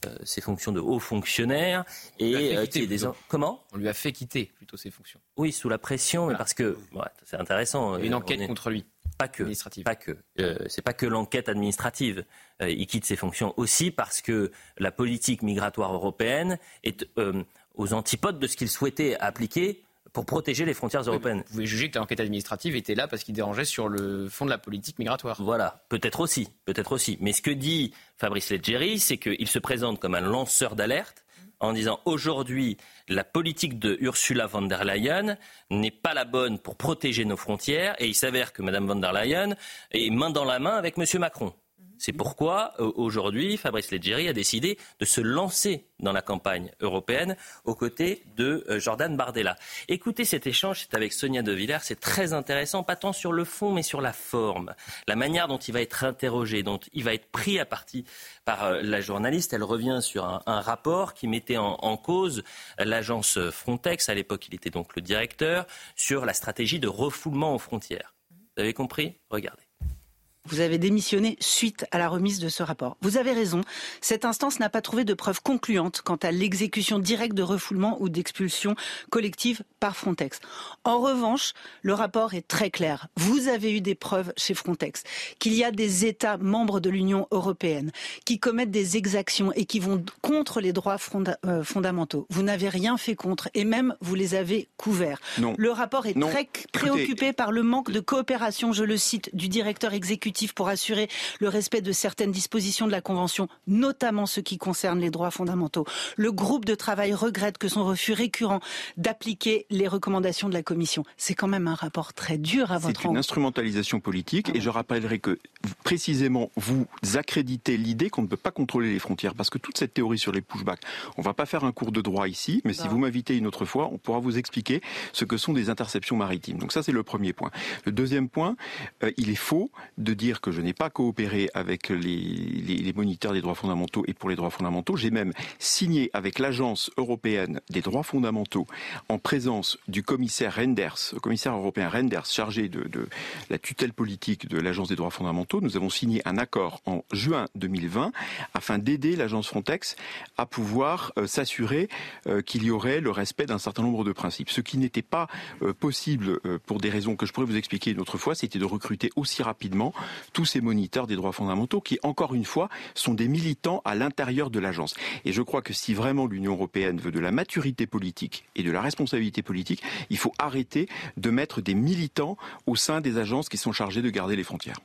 euh, ses fonctions de haut fonctionnaire et euh, quitter qui est des comment? On lui a fait quitter plutôt ses fonctions. Oui, sous la pression, mais parce que ouais, c'est intéressant. Une euh, enquête est- contre lui. pas que, Administrative. pas que. Euh, c'est pas que l'enquête administrative. Euh, il quitte ses fonctions aussi parce que la politique migratoire européenne est euh, aux antipodes de ce qu'il souhaitait appliquer pour protéger les frontières européennes. vous pouvez juger que l'enquête administrative était là parce qu'il dérangeait sur le fond de la politique migratoire. Voilà, peut-être aussi, peut-être aussi. Mais ce que dit Fabrice Leggeri, c'est qu'il se présente comme un lanceur d'alerte en disant aujourd'hui la politique de Ursula von der Leyen n'est pas la bonne pour protéger nos frontières et il s'avère que Mme von der Leyen est main dans la main avec M. Macron. C'est pourquoi, aujourd'hui, Fabrice Leggeri a décidé de se lancer dans la campagne européenne aux côtés de euh, Jordan Bardella. Écoutez cet échange, c'est avec Sonia De Villers, c'est très intéressant, pas tant sur le fond, mais sur la forme. La manière dont il va être interrogé, dont il va être pris à partie par euh, la journaliste. Elle revient sur un, rapport qui mettait en cause l'agence Frontex, à l'époque il était donc le directeur, sur la stratégie de refoulement aux frontières. Vous avez compris? Regardez. Vous avez démissionné suite à la remise de ce rapport. Vous avez raison, cette instance n'a pas trouvé de preuves concluantes quant à l'exécution directe de refoulement ou d'expulsion collective par Frontex. En revanche, le rapport est très clair. Vous avez eu des preuves chez Frontex qu'il y a des États membres de l'Union européenne qui commettent des exactions et qui vont contre les droits fonda euh, fondamentaux. Vous n'avez rien fait contre et même vous les avez couverts. Non. Le rapport est Non. très Écoutez, préoccupé par le manque de coopération, je le cite, du directeur exécutif pour assurer le respect de certaines dispositions de la Convention, notamment ce qui concerne les droits fondamentaux. Le groupe de travail regrette que son refus récurrent d'appliquer les recommandations de la Commission. C'est quand même un rapport très dur à votre C'est une instrumentalisation politique et je rappellerai que précisément vous accréditez l'idée qu'on ne peut pas contrôler les frontières parce que toute cette théorie sur les pushbacks, on va pas faire un cours de droit ici, mais si vous m'invitez une autre fois, on pourra vous expliquer ce que sont des interceptions maritimes. Donc ça c'est le premier point. Le deuxième point, euh, il est faux de dire que je n'ai pas coopéré avec les, moniteurs des droits fondamentaux et pour les droits fondamentaux. J'ai même signé avec l'agence européenne des droits fondamentaux en présence du commissaire Renders, le commissaire européen Renders chargé de, la tutelle politique de l'agence des droits fondamentaux. Nous avons signé un accord en juin 2020 afin d'aider l'agence Frontex à pouvoir euh, s'assurer euh, qu'il y aurait le respect d'un certain nombre de principes. Ce qui n'était pas euh, possible pour des raisons que je pourrais vous expliquer une autre fois, c'était de recruter aussi rapidement tous ces moniteurs des droits fondamentaux qui, encore une fois, sont des militants à l'intérieur de l'agence. Et je crois que si vraiment l'Union européenne veut de la maturité politique et de la responsabilité politique, il faut arrêter de mettre des militants au sein des agences qui sont chargées de garder les frontières.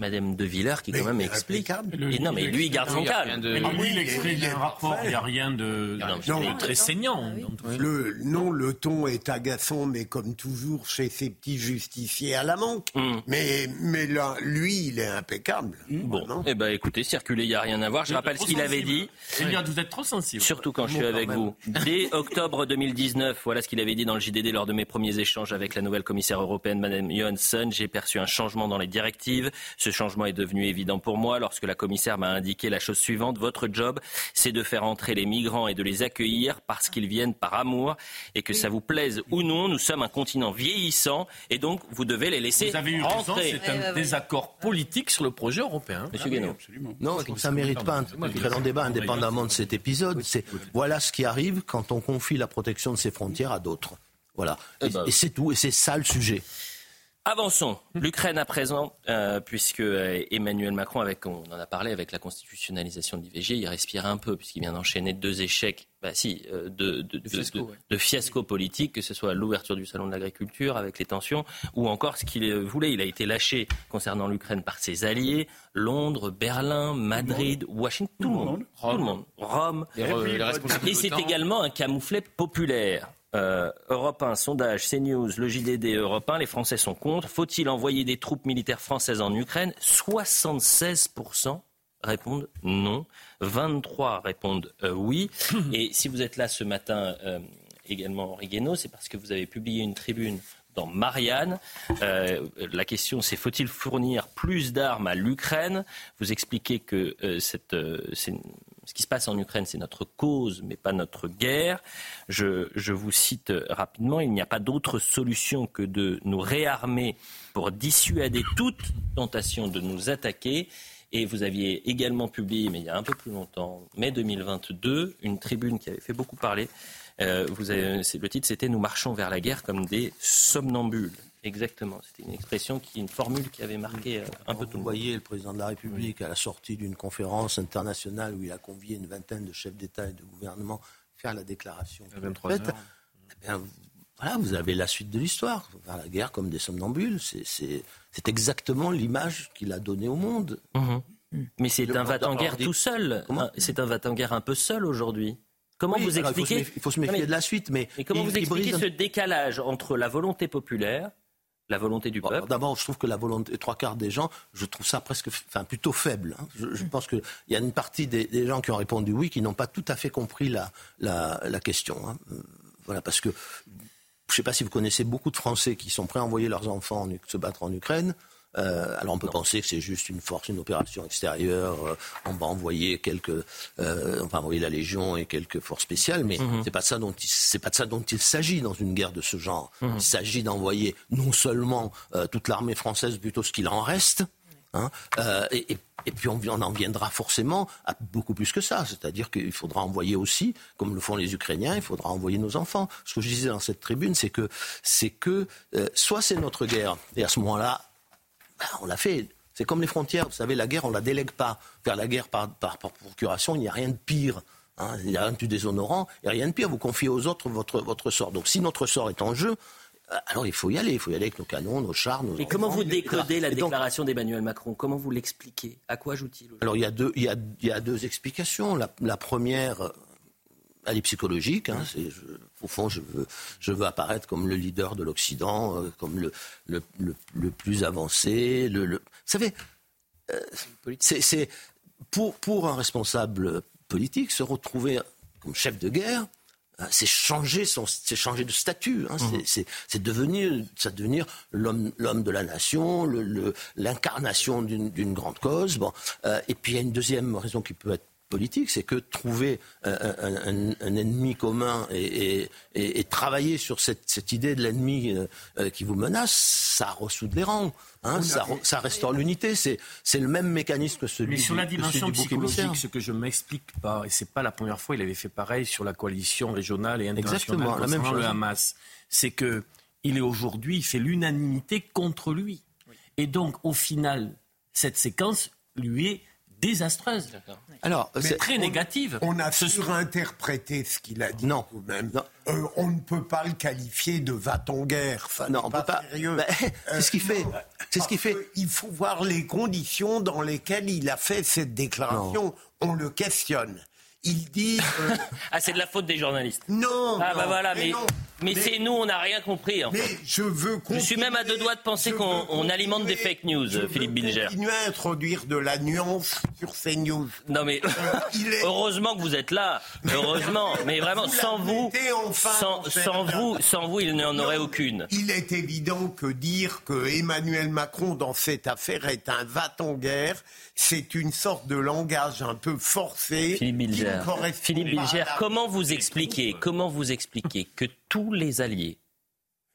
Madame De Villers qui quand même explique. Le- Et non, mais lui, il garde son calme. Mais lui, il exprime un rapport, il n'y a rien de, Non. de très saignant. Le, non, le ton est agaçant, mais comme toujours chez ces petits justiciers à la manque. Mais, mais là, lui, il est impeccable. Bon, eh ben écoutez, circulez, il n'y a rien à voir. Je rappelle ce qu'il avait dit. Eliade, vous êtes trop sensible. Surtout quand je suis avec vous. Dès octobre 2019, voilà ce qu'il avait dit dans le JDD lors de mes premiers échanges avec la nouvelle commissaire européenne, Madame Johansson. J'ai perçu un changement dans les directives. Ce changement est devenu évident pour moi lorsque la commissaire m'a indiqué la chose suivante. Votre job, c'est de faire entrer les migrants et de les accueillir parce qu'ils viennent par amour et que ça vous plaise ou non, nous sommes un continent vieillissant et donc vous devez les laisser Vous avez eu raison, rentrer. c'est un désaccord politique sur le projet européen. Monsieur Guénaud. Non, ça ne mérite pas un très long débat indépendamment de cet épisode. C'est voilà ce qui arrive quand on confie la protection de ses frontières à d'autres. Voilà. Eh Et, ben, et c'est tout. Et c'est ça le sujet. Avançons. L'Ukraine à présent, euh, puisque euh, Emmanuel Macron, avec, on en a parlé avec la constitutionnalisation de l'IVG, il respire un peu puisqu'il vient d'enchaîner deux échecs, bah si, euh, de, de, de, fiasco, de- ouais. de fiasco politique, que ce soit l'ouverture du salon de l'agriculture avec les tensions, ou encore ce qu'il voulait. Il a été lâché concernant l'Ukraine par ses alliés, Londres, Berlin, Madrid, Washington, tout le monde, tout le monde, Rome. De Et c'est également un camouflet populaire. Euh, Europe 1, sondage, CNews, le JDD Europe 1, les Français sont contre. Faut-il envoyer des troupes militaires françaises en Ukraine? 76% répondent non, 23 répondent euh, oui. Et si vous êtes là ce matin, euh, également Henri Guénaud, c'est parce que vous avez publié une tribune dans Marianne. Euh, la question, c'est faut-il fournir plus d'armes à l'Ukraine? Vous expliquez que euh, cette, euh, c'est- ce qui se passe en Ukraine, c'est notre cause, mais pas notre guerre. Je, vous cite rapidement, il n'y a pas d'autre solution que de nous réarmer pour dissuader toute tentation de nous attaquer. Et vous aviez également publié, mais il y a un peu plus longtemps, mai 2022, une tribune qui avait fait beaucoup parler. Euh, vous le titre, c'était Nous marchons vers la guerre comme des somnambules. Exactement. C'était une expression, qui, une formule qui avait marqué euh, un peu tout le Vous monde. voyez le président de la République à la sortie d'une conférence internationale où il a convié une vingtaine de chefs d'État et de gouvernement faire la déclaration. À 23 faite. heures. Eh bien, voilà, vous avez la suite de l'histoire. la guerre comme des somnambules, c'est exactement l'image qu'il a donnée au monde. Mhm. Mais c'est un va en guerre tout seul. C'est un va en guerre un peu seul aujourd'hui. Comment vous expliquez Il faut se méfier, de la suite, mais, comment vous expliquez ce décalage entre la volonté populaire la volonté du peuple D'abord, je trouve que la volonté, trois quarts des gens, je trouve ça presque, enfin plutôt faible. Hein. Je, pense qu'il y a une partie des, gens qui ont répondu oui qui n'ont pas tout à fait compris la, la, question. Hein. Euh, voilà, parce que je ne sais pas si vous connaissez beaucoup de Français qui sont prêts à envoyer leurs enfants se battre en Ukraine. Euh, alors on peut penser que c'est juste une force, une opération extérieure. Euh, on va envoyer quelques, on va envoyer la Légion et quelques forces spéciales, mais mhm. c'est pas ça dont c'est pas de ça dont il s'agit dans une guerre de ce genre. Mhm. Il s'agit d'envoyer non seulement toute l'armée française, plutôt ce qu'il en reste, hein, et, et puis on, en viendra forcément à beaucoup plus que ça. C'est-à-dire qu'il faudra envoyer aussi, comme le font les Ukrainiens, il faudra envoyer nos enfants. Ce que je disais dans cette tribune, c'est que, c'est que euh, soit c'est notre guerre, et à ce moment-là, ben, on l'a fait. C'est comme les frontières, vous savez, la guerre, on ne la délègue pas. Faire la guerre par, par, procuration, il n'y a rien de pire. Hein. il n'y a rien de plus déshonorant, il n'y a rien de pire. Vous confiez aux autres votre, votre sort. Donc si notre sort est en jeu, alors il faut y aller, il faut y aller avec nos canons, nos chars, nos. Et comment vous décodez la déclaration d'Emmanuel Macron? Comment vous l'expliquez? À quoi joue-t-il Alors il y, a deux, il, y a, deux explications. La, première, elle est psychologique. Hein, au fond, je veux, je veux apparaître comme le leader de l'Occident, euh, comme le, le, le, plus avancé. Le, Vous savez, euh, c'est pour, pour un responsable politique se retrouver comme chef de guerre Hein, c'est changer son, changer de statut. Hein, mmh. c'est devenir, ça devenir l'homme, l'homme de la nation, l'incarnation d'une grande cause. Bon, euh, et puis il y a une deuxième raison qui peut être politique, c'est que trouver un, ennemi commun et, travailler sur cette, idée de l'ennemi euh, qui vous menace, ça ressoude les rangs. Hein, ça, ça, restaure l'unité. C'est, le même mécanisme que celui Mais sur la dimension psychologique, ce que je m'explique pas, et c'est pas la première fois, il avait fait pareil sur la coalition régionale et internationale Exactement, la même chose. le Hamas, c'est que il est aujourd'hui, il fait l'unanimité contre lui. Et donc, au final, cette séquence lui est désastreuse. Alors, c'est très négative. On a surinterprété ce qu'il a dit. Non, même. Euh, on ne peut pas le qualifier de va-t-en-guerre. non, on pas peut pas. Sérieux. c'est ce qu'il fait. C'est ce qu'il fait. Il faut voir les conditions dans lesquelles il a fait cette déclaration. On le questionne il dit. Euh, ah, c'est de la faute des journalistes. Non. Ah, bah voilà, mais, mais, c'est nous, on n'a rien compris. En mais je veux. Je suis même à deux doigts de penser qu'on alimente des fake news, Philippe Bilger. Continuer à introduire de la nuance sur ces news. Non, mais heureusement que vous êtes là. Heureusement. Mais vraiment, sans vous, sans, sans vous, sans vous, il n'en aurait aucune. Il est évident que dire que Emmanuel Macron dans cette affaire est un va-t-en-guerre, c'est une sorte de langage un peu forcé. Philippe Bilger, Philippe Bilger comment vous expliquez, comment vous expliquez que tous les alliés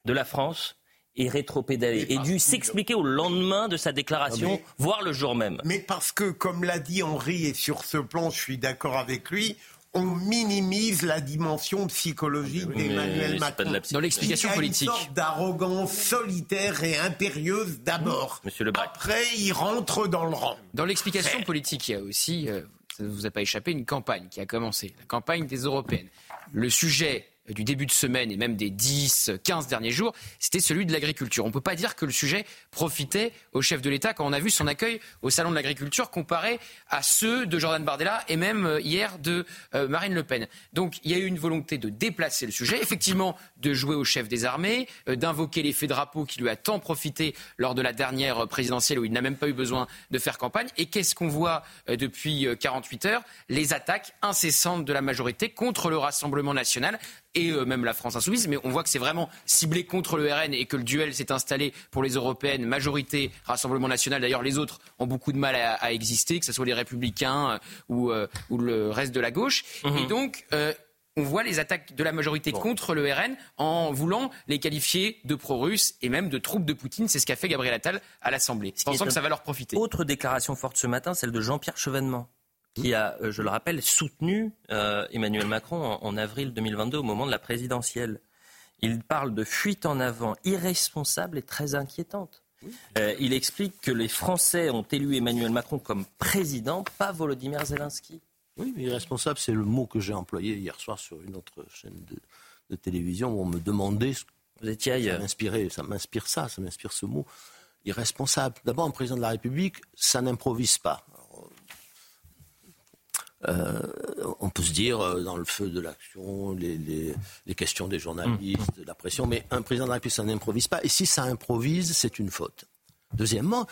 de la France aient rétropédalé et dû s'expliquer au lendemain de sa déclaration, voire le jour même? Mais parce que, comme l'a dit Henri, et sur ce plan, je suis d'accord avec lui, on minimise la dimension psychologique d'Emmanuel Macron. Dans l'explication politique. Une sorte d'arrogance solitaire et impérieuse d'abord. Monsieur Après, il rentre dans le rang. Dans l'explication politique, il y a aussi, euh, ça ne vous a pas échappé, une campagne qui a commencé, la campagne des européennes. Le sujet du début de semaine et même des 10, 15 derniers jours, c'était celui de l'agriculture. On ne peut pas dire que le sujet profitait au chef de l'État quand on a vu son accueil au Salon de l'agriculture comparé à ceux de Jordan Bardella et même euh, hier de euh, Marine Le Pen. Donc il y a eu une volonté de déplacer le sujet, effectivement de jouer au chef des armées, euh, d'invoquer l'effet drapeau qui lui a tant profité lors de la dernière présidentielle où il n'a même pas eu besoin de faire campagne. Et qu'est-ce qu'on voit depuis 48 heures? Les attaques incessantes de la majorité contre le Rassemblement national et euh, même la France insoumise, mais on voit que c'est vraiment ciblé contre le RN et que le duel s'est installé pour les européennes, majorité, Rassemblement national. D'ailleurs, les autres ont beaucoup de mal à, exister, que ce soit les républicains euh, euh, ou, le reste de la gauche. Mhm. Et donc, on voit les attaques de la majorité contre le RN en voulant les qualifier de pro-russes et même de troupes de Poutine. C'est ce qu'a fait Gabriel Attal à l'Assemblée, pensant que ça va leur profiter. Autre déclaration forte ce matin, celle de Jean-Pierre Chevènement qui a, euh, je le rappelle, soutenu euh, Emmanuel Macron en, avril 2022 au moment de la présidentielle. Il parle de fuite en avant irresponsable et très inquiétante. Euh, il explique que les Français ont élu Emmanuel Macron comme président, pas Volodymyr Zelensky. Oui, mais irresponsable, c'est le mot que j'ai employé hier soir sur une autre chaîne de, télévision où on me demandait Vous étiez ailleurs. Ça m'inspire ça, ça m'inspire ce mot irresponsable. D'abord, un président de la République, ça n'improvise pas. Euh, on peut se dire, euh, dans le feu de l'action, les, questions des journalistes, la pression, mais un président de la République, ça n'improvise pas. Et si ça improvise, c'est une faute. Deuxièmement,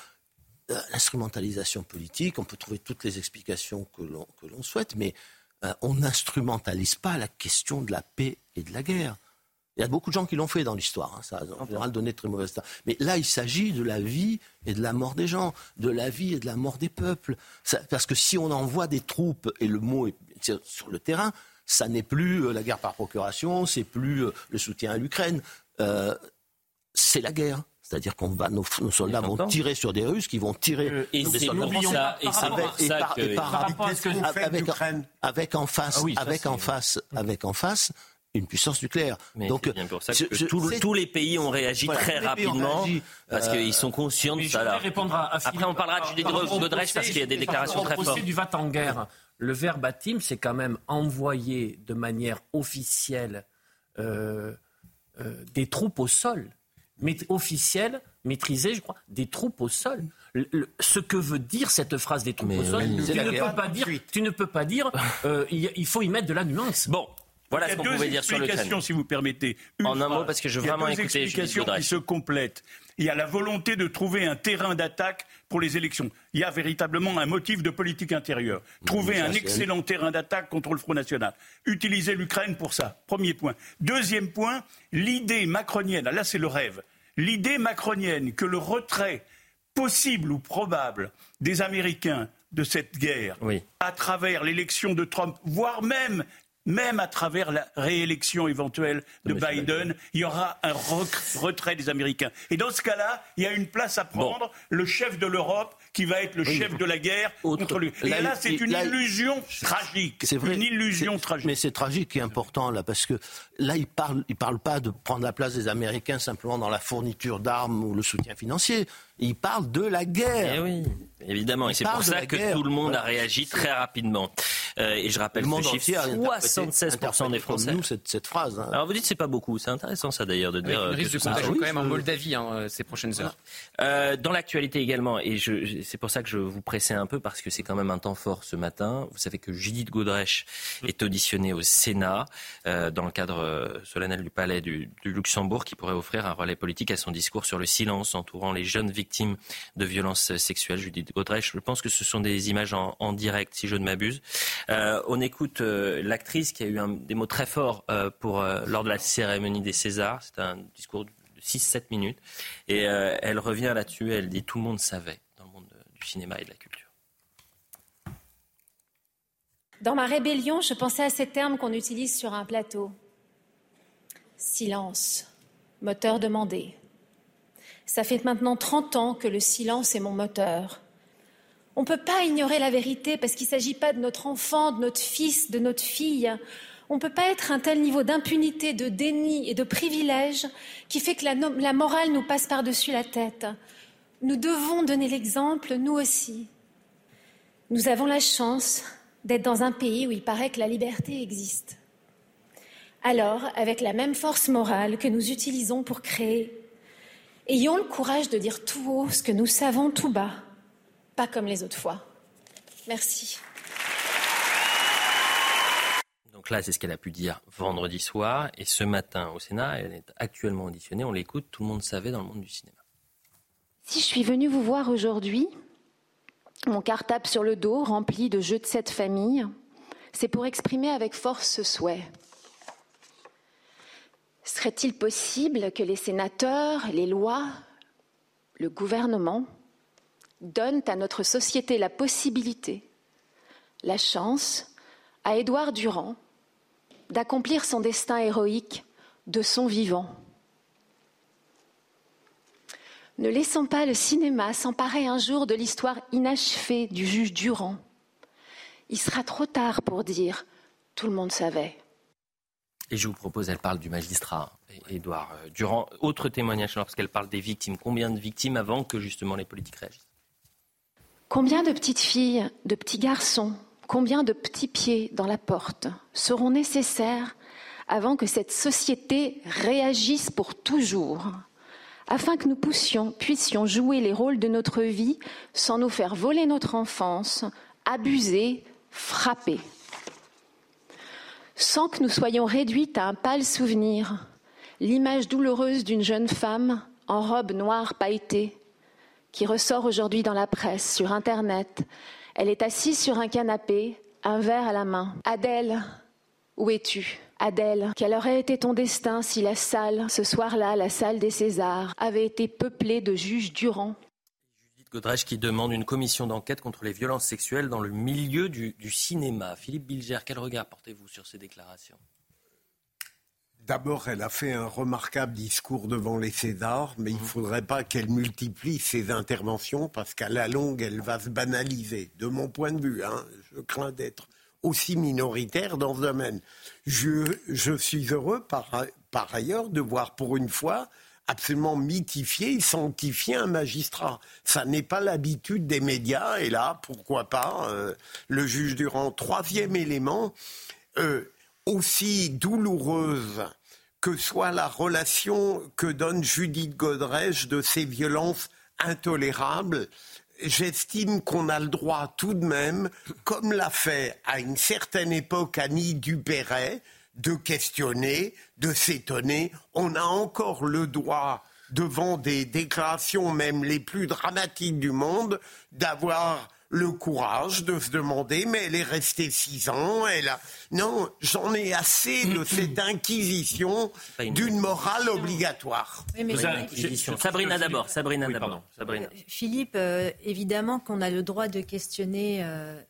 euh, l'instrumentalisation politique, on peut trouver toutes les explications que l'on souhaite, mais on n'instrumentalise pas la question de la paix et de la guerre. Il y a beaucoup de gens qui l'ont fait dans l'histoire. Hein, ça a en général donné de très mauvais résultats. Mais là, il s'agit de la vie et de la mort des gens, de la vie et de la mort des peuples. parce que si on envoie des troupes, et le mot est sur le terrain, ça n'est plus euh, la guerre par procuration, c'est plus euh, le soutien à l'Ukraine. Euh, c'est la guerre. C'est-à-dire qu'on va, nos, soldats vont tirer sur des Russes qui vont tirer et sur des soldats et c'est ça et par, avec, en face, ah avec en face, avec en face une puissance nucléaire. Donc, bien pour ça que tous les pays ont réagi très rapidement parce qu'ils sont conscients de ça. Après, on parlera de Judith Godrèche parce qu'il y a des déclarations très fortes. du VAT en guerre, le verbatim, c'est quand même envoyer de manière officielle euh, euh, des troupes au sol. Mais officielle, maîtrisée, je crois, des troupes au sol. ce que veut dire cette phrase des troupes au sol, tu ne, peux pas dire, tu ne peux pas dire, euh, il faut y mettre de la nuance. Bon, voilà ce qu'on pouvait dire sur si vous permettez. en un mot, parce que je veux vraiment écouter. Il y a deux explications qui se complètent. Il y a la volonté de trouver un terrain d'attaque pour les élections. Il y a véritablement un motif de politique intérieure. Trouver un excellent terrain d'attaque contre le Front National. Utiliser l'Ukraine pour ça. Premier point. Deuxième point, l'idée macronienne. Là, c'est le rêve. L'idée macronienne que le retrait possible ou probable des Américains de cette guerre à travers l'élection de Trump, voire même même à travers la réélection éventuelle de, Biden, il y aura un retrait des Américains. Et dans ce cas-là, il y a une place à prendre. Le chef de l'Europe qui va être le chef de la guerre contre lui. Et là, c'est une illusion tragique. C'est vrai. Une illusion tragique. Mais c'est tragique et important là, parce que là, il parle, il parle pas de prendre la place des Américains simplement dans la fourniture d'armes ou le soutien financier. Il parle de la guerre. Eh oui, évidemment. et c'est pour ça que tout le monde a réagi très rapidement. Euh, et je rappelle le ce chiffre 76% des Français. nous cette, cette phrase. Hein. Alors vous dites c'est pas beaucoup. C'est intéressant ça d'ailleurs de dire. Avec le risque de contagion quand même en Moldavie hein, ces prochaines heures. Euh, dans l'actualité également, et c'est pour ça que je vous pressais un peu parce que c'est quand même un temps fort ce matin. Vous savez que Judith Godrèche est auditionnée au Sénat euh, dans le cadre euh, solennel du Palais du, du, Luxembourg qui pourrait offrir un relais politique à son discours sur le silence entourant les jeunes victimes de violences sexuelles. Judith Godrèche, je pense que ce sont des images en, en direct si je ne m'abuse. Euh, on écoute euh, l'actrice qui a eu un, des mots très forts pour, lors de la cérémonie des Césars. C'est un discours de 6-7 minutes. Et elle revient là-dessus. Elle dit Tout le monde savait cinéma et de la culture. Dans ma rébellion, je pensais à ces termes qu'on utilise sur un plateau. Silence, moteur demandé. Ça fait maintenant 30 ans que le silence est mon moteur. On ne peut pas ignorer la vérité parce qu'il ne s'agit pas de notre enfant, de notre fils, de notre fille. On ne peut pas être un tel niveau d'impunité, de déni et de privilège qui fait que la morale nous passe par-dessus la tête. Nous devons donner l'exemple, nous aussi. Nous avons la chance d'être dans un pays où il paraît que la liberté existe. Alors, avec la même force morale que nous utilisons pour créer, ayons le courage de dire tout haut ce que nous savons tout bas pas comme les autres fois. Merci. Donc là, c'est ce qu'elle a pu dire vendredi soir. Et ce matin au Sénat, elle est actuellement auditionnée. On l'écoute, tout le monde savait dans le monde du cinéma. Si je suis venue vous voir aujourd'hui, mon cartable sur le dos, rempli de jeux de cette famille, c'est pour exprimer avec force ce souhait. Serait-il possible que les sénateurs, les lois, le gouvernement donnent à notre société la possibilité, la chance, à Édouard Durand d'accomplir son destin héroïque de son vivant? Ne laissons pas le cinéma s'emparer un jour de l'histoire inachevée du juge Durand. Il sera trop tard pour dire tout le monde savait. Et je vous propose, elle parle du magistrat, Édouard Durand. Autre témoignage lorsqu'elle parle des victimes. Combien de victimes avant que justement les politiques réagissent? Combien de petites filles, de petits garçons, combien de petits pieds dans la porte seront nécessaires avant que cette société réagisse pour toujours, afin que nous puissions, jouer les rôles de notre vie sans nous faire voler notre enfance, abuser, frapper, sans que nous soyons réduites à un pâle souvenir, l'image douloureuse d'une jeune femme en robe noire pailletée, qui ressort aujourd'hui dans la presse, sur Internet. Elle est assise sur un canapé, un verre à la main. Adèle, où es-tu? Adèle, quel aurait été ton destin si la salle, ce soir-là, la salle des Césars, avait été peuplée de juges Durand Judith Godrèche qui demande une commission d'enquête contre les violences sexuelles dans le milieu du, du cinéma. Philippe Bilger, quel regard portez-vous sur ces déclarations? D'abord, elle a fait un remarquable discours devant les Césars, mais il ne mhm. faudrait pas qu'elle multiplie ses interventions parce qu'à la longue, elle va se banaliser. De mon point de vue, hein, je crains d'être aussi minoritaire dans ce domaine. Je, suis heureux par, par ailleurs de voir pour une fois absolument mythifier sanctifier un magistrat. Ça n'est pas l'habitude des médias, et là, pourquoi pas, euh, le juge Durand. Troisième élément, euh, aussi douloureuse que soit la relation que donne Judith Godrèche de ces violences intolérables, j'estime qu'on a le droit tout de même, comme l'a fait à une certaine époque Annie Dupéret, de questionner, de s'étonner. On a encore le droit, devant des déclarations même les plus dramatiques du monde, d'avoir le courage de se demander, mais elle est restée six ans, elle a... Non, j'en ai assez de cette inquisition d'une morale obligatoire. Sabrina d'abord, Sabrina d'abord. Euh, Philippe, euh, évidemment qu'on a le droit de questionner euh,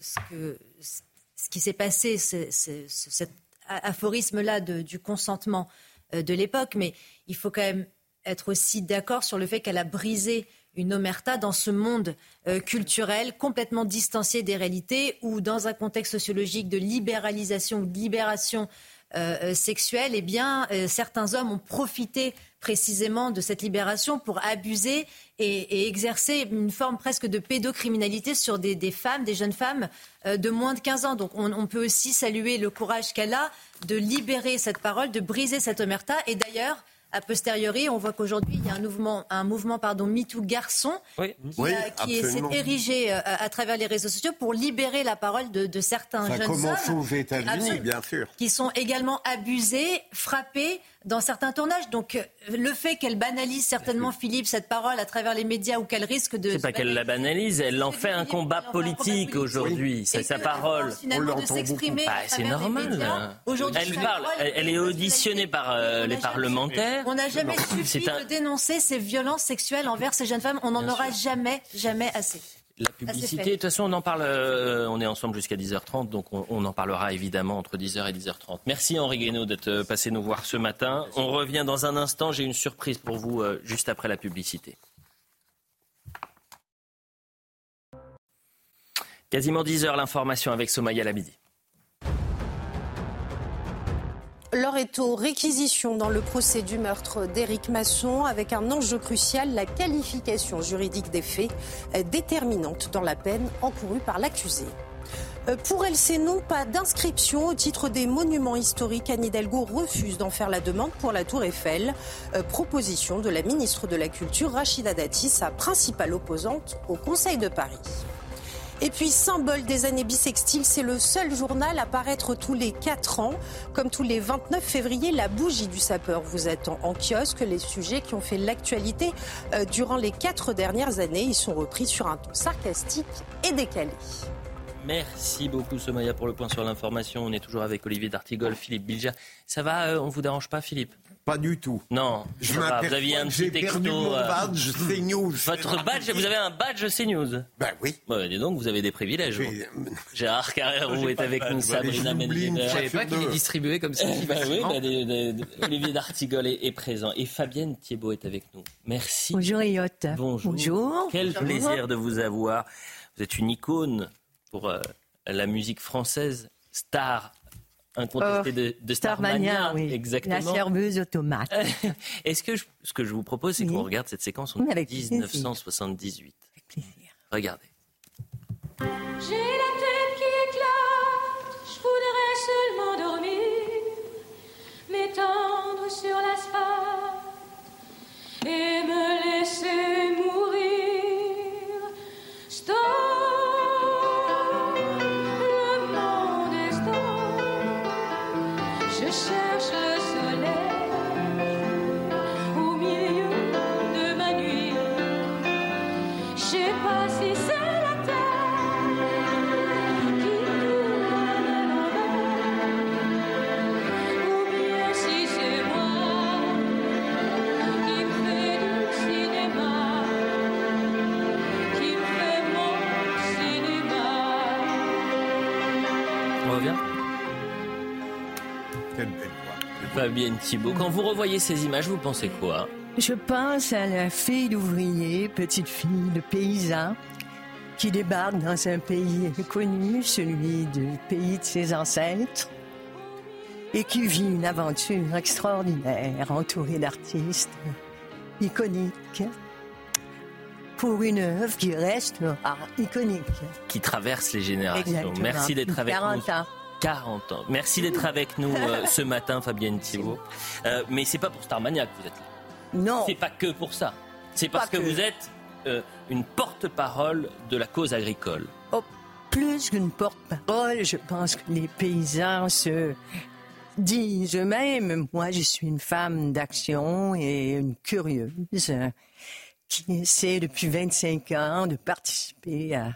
ce, que, ce qui s'est passé, cet aphorisme-là du consentement de l'époque, mais il faut quand même être aussi d'accord sur le fait qu'elle a brisé une omerta dans ce monde euh, culturel complètement distancié des réalités où, dans un contexte sociologique de libéralisation ou de libération euh, euh, sexuelle, eh bien, certains hommes ont profité précisément de cette libération pour abuser et, exercer une forme presque de pédocriminalité sur des, femmes, des jeunes femmes de moins de 15 ans. Donc on, on peut aussi saluer le courage qu'elle a de libérer cette parole, de briser cette omerta. Et d'ailleurs, a posteriori, on voit qu'aujourd'hui, il y a un mouvement, un mouvement pardon, MeToo garçon qui, s'est érigé euh, à, travers les réseaux sociaux pour libérer la parole de, certains Ça jeunes commence aux États-Unis, bien sûr. Qui sont également abusés, frappés dans certains tournages. Donc, euh, le fait qu'elle banalise certainement, Philippe, cette parole à travers les médias ou qu'elle risque de. C'est pas qu'elle la banalise, elle en fait un combat politique aujourd'hui. C'est sa parole. On l'entend beaucoup. Bah, c'est normal. Elle parle, elle est auditionnée par euh, les parlementaires. On n'a jamais suffi de dénoncer ces violences sexuelles envers ces jeunes femmes. On n'en aura jamais, jamais assez. La publicité, de toute façon, on en parle, euh, on est ensemble jusqu'à 10h30, donc on, en parlera évidemment entre 10h et 10h30. Merci Henri Guénaud d'être euh, passé nous voir ce matin. On revient dans un instant, j'ai une surprise pour vous euh, juste après la publicité. Quasiment 10h l'information avec Somaya Labidi. L'heure est aux réquisitions dans le procès du meurtre d'Éric Masson avec un enjeu crucial, la qualification juridique des faits déterminante dans la peine encourue par l'accusé. Euh, pour elle, c'est non pas d'inscription au titre des monuments historiques. Anne Hidalgo refuse d'en faire la demande pour la Tour Eiffel. Euh, proposition de la ministre de la Culture, Rachida Dati, sa principale opposante au Conseil de Paris. Et puis, symbole des années bissextiles, c'est le seul journal à paraître tous les 4 ans. Comme tous les 29 février, la bougie du sapeur vous attend en kiosque. Les sujets qui ont fait l'actualité euh, durant les 4 dernières années, ils sont repris sur un ton sarcastique et décalé. Merci beaucoup Somaya pour le point sur l'information. On est toujours avec Olivier D'Artigol, Philippe Bilja. Ça va, euh, on vous dérange pas Philippe? Pas du tout. Non, je vous aviez un petit texto. Mon euh, badge CNews. Votre badge, vous avez un badge CNews Ben oui. Ouais, dis donc, vous avez des privilèges. Gérard Carrère est avec nous, Sabrina Mendeber. Je savais pas qu'il est distribué comme ça. bah oui, bah, Olivier D'Artigol est, présent et Fabienne Thiebaud est avec nous. Merci. Bonjour Elliot. Bonjour. Bonjour. Quel plaisir de vous avoir. Vous êtes une icône pour euh, la musique française, star incontesté de, de Starmania, oui. exactement. La serveuse automate. Est-ce que je, ce que je vous propose, c'est qu'on regarde cette séquence en 1978. Avec plaisir. Regardez. J'ai la tête qui éclate, je voudrais seulement dormir. sur l'asphalte Fabienne Thibault, quand vous revoyez ces images, vous pensez quoi? Je pense à la fille d'ouvrier, petite fille de paysan, qui débarque dans un pays inconnu, celui du pays de ses ancêtres, et qui vit une aventure extraordinaire, entourée d'artistes iconiques, pour une œuvre qui restera iconique. Qui traverse les générations. Exactement. Merci d'être avec 40 nous. ans. 40 ans. Merci d'être avec nous euh, ce matin, Fabienne Thibault. Euh, mais c'est pas pour Starmania que vous êtes là. Non. C'est pas que pour ça. C'est parce que, que. vous êtes euh, une porte-parole de la cause agricole. Oh, plus qu'une porte-parole, je pense que les paysans se disent eux-mêmes, moi je suis une femme d'action et une curieuse qui essaie depuis 25 ans de participer à,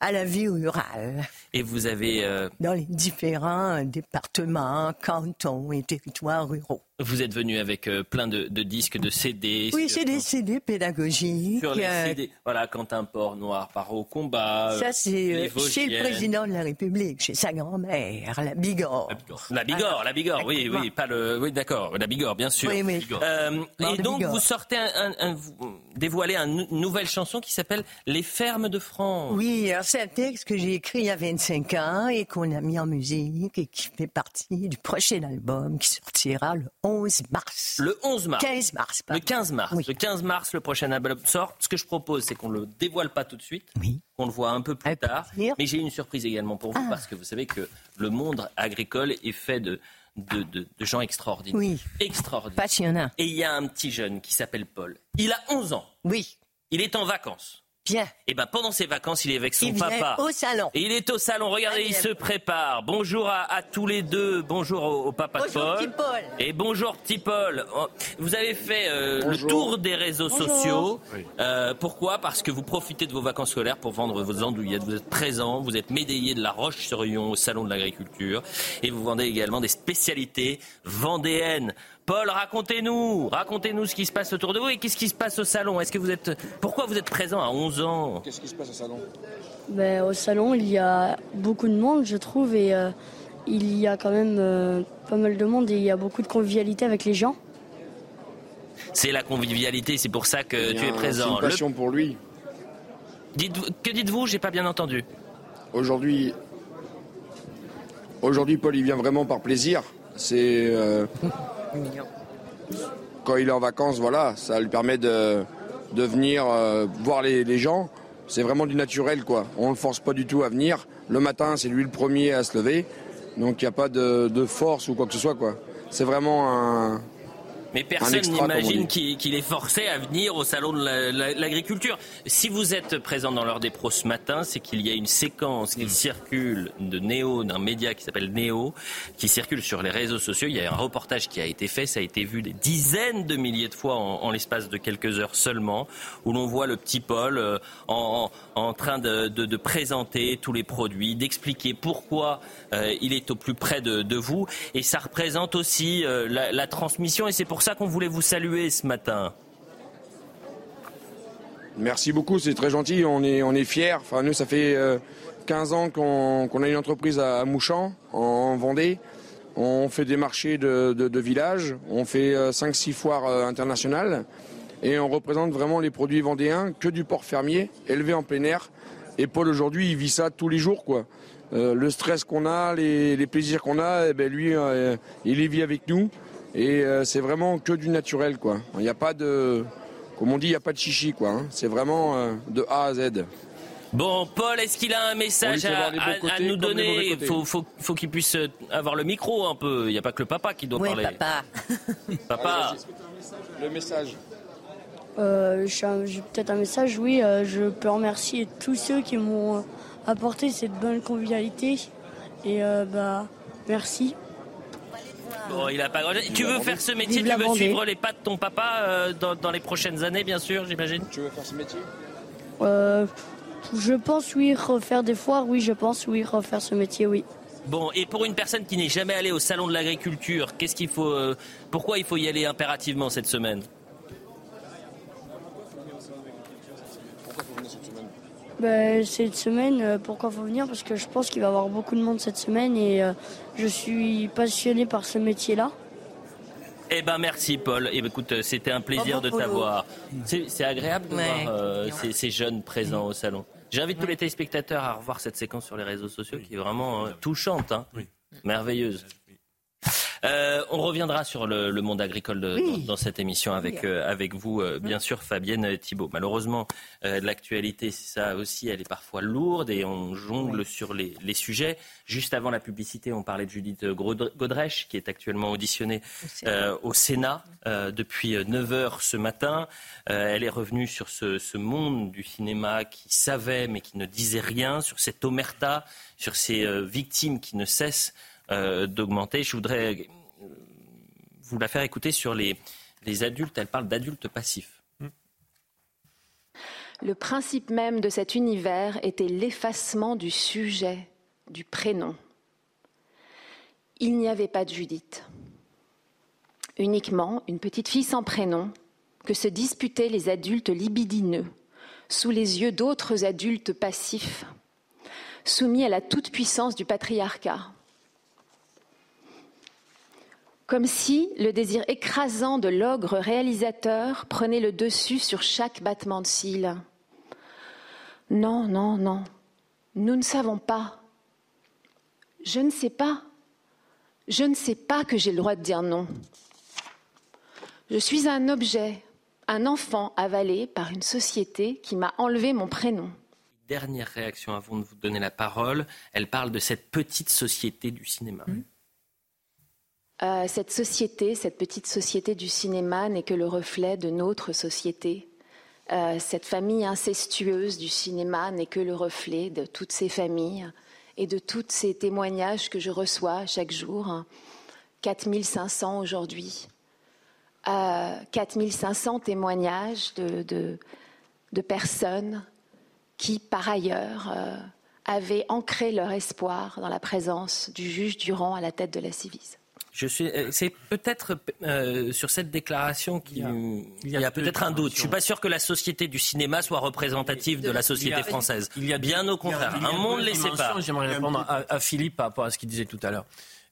à la vie rurale Et vous avez, euh, dans les différents départements, cantons et territoires ruraux. vous êtes venu avec euh, plein de, de disques, de CD. Oui, sur- c'est des CD pédagogiques. Sur les euh, CD, voilà, Quentin Port Noir part au combat. Ça, c'est chez le président de la République, chez sa grand-mère, la Bigorre. La Bigorre, la Bigorre, oui, oui, pas le, oui, d'accord, la Bigorre, bien sûr. Oui, oui. Euh, et donc Bigorre. vous sortez un, un- un- vous dévoilez une nouvelle chanson qui s'appelle Les fermes de France. Oui, alors c'est un texte que j'ai écrit il y a 25 ans et qu'on a mis en musique et qui fait partie du prochain album qui sortira le 11 mars. Le 11 mars. 15 mars, Le 15 mars. Le 15 mars, le prochain album sort. Ce que je propose, c'est qu'on le dévoile pas tout de suite. Qu'on le voit un peu plus tard. Mais j'ai une surprise également pour vous Ah. parce que vous savez que le monde agricole est fait de, de, de- de gens extraordinaires. Oui. Extraordinaires. Passionnant. Et il y a un petit jeune qui s'appelle Paul. Il a 11 ans. Oui. Il est en vacances. Bien. Et ben pendant ses vacances, il est avec son Il vient papa. au salon. Et il est au salon. Regardez, il se prépare. Bonjour à, à tous les deux. Bonjour au, au papa Bonjour, de Paul. petit Paul. Et bonjour petit Paul. Oh, Vous avez fait euh, le tour des réseaux Bonjour. sociaux. Euh, pourquoi? Parce que vous profitez de vos vacances scolaires pour vendre vos andouillettes. Vous êtes présent. Vous êtes médaillé de la Roche-sur-Yon au salon de l'agriculture. Et vous vendez également des spécialités vendéennes. Paul, racontez-nous, racontez-nous ce qui se passe autour de vous et qu'est-ce qui se passe au salon? Est-ce que vous êtes, pourquoi vous êtes présent à 11 ans? Qu'est-ce qui se passe au salon? Ben, au salon, il y a beaucoup de monde, je trouve, et euh, il y a quand même euh, pas mal de monde et il y a beaucoup de convivialité avec les gens. C'est la convivialité, c'est pour ça que tu es C'est présent. une passion pour lui. Dites, que dites-vous? J'ai pas bien entendu. Aujourd'hui, aujourd'hui, Paul, il vient vraiment par plaisir. C'est euh, quand il est en vacances, voilà, ça lui permet de, venir euh, voir les, gens. C'est vraiment du naturel, quoi. On ne le force pas du tout à venir. Le matin, c'est lui le premier à se lever. Donc il n'y a pas de, de force ou quoi que ce soit, quoi. C'est vraiment un, Mais personne n'imagine qu'il est forcé à venir au salon de la- la- l'agriculture. Si vous êtes présent dans l'heure des pros ce matin, c'est qu'il y a une séquence qui circule de Néo, d'un média qui s'appelle Néo, qui circule sur les réseaux sociaux. Il y a un reportage qui a été fait, ça a été vu des dizaines de milliers de fois en, en l'espace de quelques heures seulement, où l'on voit le petit Paul euh, en, en train de, de- de présenter tous les produits, d'expliquer pourquoi euh, il est au plus près de, de vous. Et ça représente aussi euh, la, la transmission, et c'est pour ça qu'on voulait vous saluer ce matin. Merci beaucoup, c'est très gentil, on est, on est fiers. Enfin, nous, ça fait euh, 15 ans qu'on qu'on a une entreprise à, Mouchamp, en Vendée. On fait des marchés de, de, village, on fait 5-6 foires euh, internationales et on représente vraiment les produits vendéens que du porc fermier, élevé en plein air. Et Paul, aujourd'hui, il vit ça tous les jours. quoi. Euh, le stress qu'on a, les, les plaisirs qu'on a, eh ben, lui, euh, il les vit avec nous. Et euh, c'est vraiment que du naturel. quoi. Il n'y a pas de... Comme on dit, il n'y a pas de chichi, quoi. hein. C'est vraiment euh, de A à Z. Bon, Paul, est-ce qu'il a un message à, nous donner faut, faut, faut qu'il puisse euh, avoir le micro un peu. Il n'y a pas que le papa qui doit Oui, parler. papa. Papa. Le message. Euh, j'ai peut-être un message, oui. euh, je peux remercier tous ceux qui m'ont apporté cette bonne convivialité. Et euh, bah, merci. Bon, il a pas grand- Tu veux faire ce métier Tu veux suivre les pas de ton papa euh, dans, dans les prochaines années, bien sûr, j'imagine? Tu veux faire ce métier? Euh, je pense, oui, refaire des foires, oui, je pense, oui, refaire ce métier, oui. Bon, et pour une personne qui n'est jamais allée au salon de l'agriculture, qu'est-ce qu'il faut euh, Pourquoi il faut y aller impérativement cette semaine? Ben, cette semaine, euh, pourquoi faut venir? Parce que je pense qu'il va y avoir beaucoup de monde cette semaine et euh, je suis passionné par ce métier-là. Eh ben merci Paul. Eh ben, écoute, euh, c'était un plaisir de t'avoir. C'est agréable de Ouais. voir euh, ces, ces jeunes présents au salon. J'invite tous les téléspectateurs à revoir cette séquence sur les réseaux sociaux qui est vraiment euh, touchante, hein. merveilleuse. Euh, on reviendra sur le, le monde agricole de- dans, dans cette émission avec, euh, avec vous, euh, bien sûr, Fabienne Thibault. Malheureusement, l'actualité, c'est ça aussi, elle est parfois lourde et on jongle sur les, les sujets. Juste avant la publicité, on parlait de Judith Godrèche, qui est actuellement auditionnée au Sénat depuis 9 heures ce matin. Elle est revenue sur ce, ce monde du cinéma qui savait mais qui ne disait rien, sur cette omerta, sur ces victimes qui ne cessent d'augmenter. Je voudrais euh, vous la faire écouter sur les, les adultes. Elle parle d'adultes passifs. Le principe même de cet univers était l'effacement du sujet, du prénom. Il n'y avait pas de Judith. Uniquement une petite fille sans prénom que se disputaient les adultes libidineux sous les yeux d'autres adultes passifs, soumis à la toute-puissance du patriarcat. Comme si le désir écrasant de l'ogre réalisateur prenait le dessus sur chaque battement de cils. Non, non, non. Nous ne savons pas. Je ne sais pas. Je ne sais pas que j'ai le droit de dire non. Je suis un objet, un enfant avalé par une société qui m'a enlevé mon prénom. Dernière réaction avant de vous donner la parole. Elle parle de cette petite société du cinéma. Euh, cette société, cette petite société du cinéma n'est que le reflet de notre société. Euh, cette famille incestueuse du cinéma n'est que le reflet de toutes ces familles et de tous ces témoignages que je reçois chaque jour. 4500 aujourd'hui. Euh, 4500 témoignages de, de- personnes qui, par ailleurs, euh, avaient ancré leur espoir dans la présence du juge Durand à la tête de la Civise. Je suis. euh, C'est peut-être euh, sur cette déclaration qu'il y a, il y a deux peut-être un doute. Je suis déclarations. pas sûr que la société du cinéma soit représentative de la société française. il y a bien au contraire. Un monde les sépare. J'aimerais répondre à, à Philippe par rapport à ce qu'il disait tout à l'heure.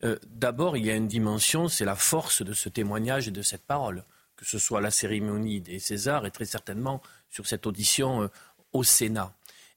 Euh, D'abord, il y a une dimension, c'est la force de ce témoignage et de cette parole, que ce soit la cérémonie des Césars et très certainement sur cette audition euh, au Sénat.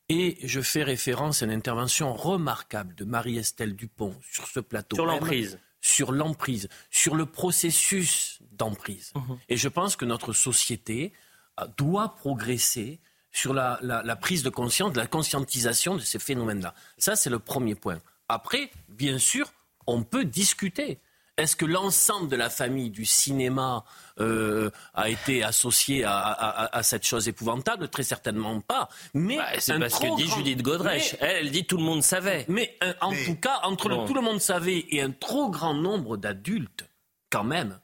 Et je fais référence à une intervention remarquable de Marie-Estelle Dupont sur ce plateau. Sur même, l'emprise. Sur l'emprise, sur le processus d'emprise. Mhm. Et je pense que notre société euh, doit progresser sur la, la- la prise de conscience, de la conscientisation de ces phénomènes-là. Ça, c'est le premier point. Après, bien sûr, on peut discuter. Est-ce que l'ensemble de la famille du cinéma euh, a été associé à, à- à- à cette chose épouvantable? Très certainement pas. Mais Bah, c'est parce que dit grand- Judith Godrèche. Mais- Elle, elle dit tout le monde savait. mais euh, en tout cas, entre le tout le monde savait et un trop grand nombre d'adultes, quand même,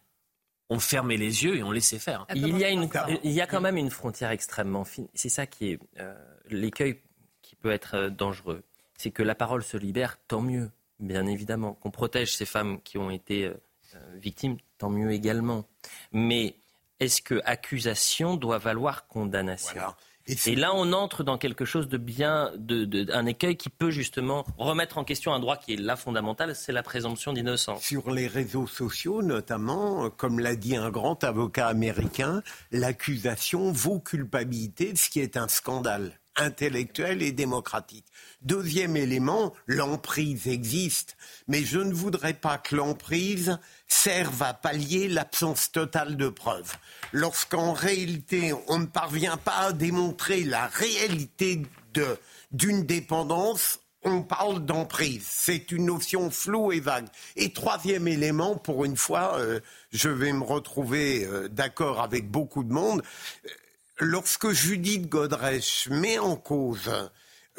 on fermait les yeux et on laissait faire. Il y, a une, il y a quand même une frontière extrêmement fine. C'est ça qui est euh, l'écueil qui peut être dangereux. C'est que la parole se libère, tant mieux, bien évidemment. Qu'on protège ces femmes qui ont été euh, euh, victimes, tant mieux également. Mais est-ce que accusation doit valoir condamnation et, là, on entre dans quelque chose de bien, de, de- un écueil qui peut justement remettre en question un droit qui est là fondamental, c'est la présomption d'innocence. Sur les réseaux sociaux, notamment, comme l'a dit un grand avocat américain, l'accusation vaut culpabilité, ce qui est un scandale intellectuel et démocratique. Deuxième élément, l'emprise existe, mais je ne voudrais pas que l'emprise serve à pallier l'absence totale de preuves. Lorsqu'en réalité, on ne parvient pas à démontrer la réalité d'une dépendance, on parle d'emprise. C'est une notion floue et vague. Et troisième élément, pour une fois, euh, je vais me retrouver euh, d'accord avec beaucoup de monde. Lorsque Judith Godrèche met en cause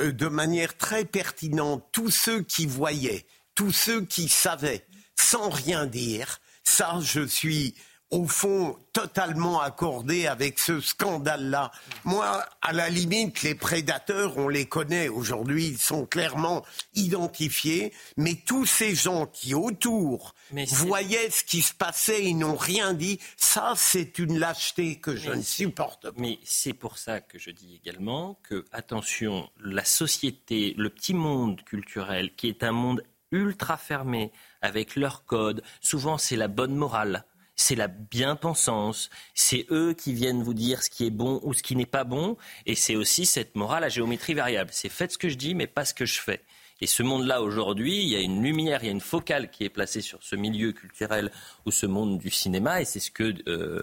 euh, de manière très pertinente tous ceux qui voyaient, tous ceux qui savaient, sans rien dire, ça, je suis au fond totalement accordé avec ce scandale-là. Moi, à la limite, les prédateurs, on les connaît aujourd'hui, ils sont clairement identifiés, mais tous ces gens qui autour Mais voyaient ce qui se passait et n'ont rien dit, ça, c'est une lâcheté que je ne supporte pas. Mais c'est pour ça que je dis également que, attention, la société, le petit monde culturel, qui est un monde ultra fermé, avec leurs codes, souvent c'est la bonne morale. C'est la bien-pensance, c'est eux qui viennent vous dire ce qui est bon ou ce qui n'est pas bon, et c'est aussi cette morale à géométrie variable. C'est faites ce que je dis, mais pas ce que je fais. Et ce monde-là, aujourd'hui, il y a une lumière, il y a une focale qui est placée sur ce milieu culturel ou ce monde du cinéma, et c'est ce que euh,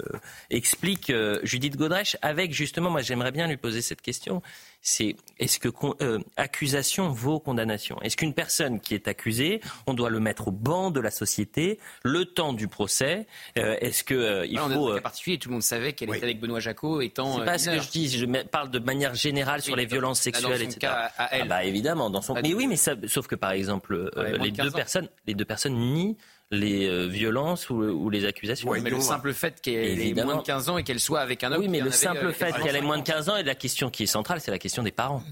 explique euh, Judith Godrèche avec, justement, moi j'aimerais bien lui poser cette question, c'est est-ce que con- euh, accusation vaut condamnation? Est-ce qu'une personne qui est accusée, on doit le mettre au banc de la société le temps du procès? Euh, Est-ce que euh, il Là, faut... un euh, cas particulier, tout le monde savait qu'elle était avec Benoît Jacot étant. c'est euh, pas ce que je dis, je parle de manière générale sur les violences sexuelles, son etc. cas, à elle. Ah bah évidemment, dans son. Mais oui, mais ça, sauf que par exemple, euh, Ouais, les de deux 15 ans. personnes, les deux personnes nient les euh, violences ou, ou les accusations. mais le simple fait qu'elle ait moins de 15 ans et qu'elle soit avec un homme. Oui, mais le simple euh, fait 85 qu'elle ait moins de ans. 15 ans et la question qui est centrale, c'est la question des parents.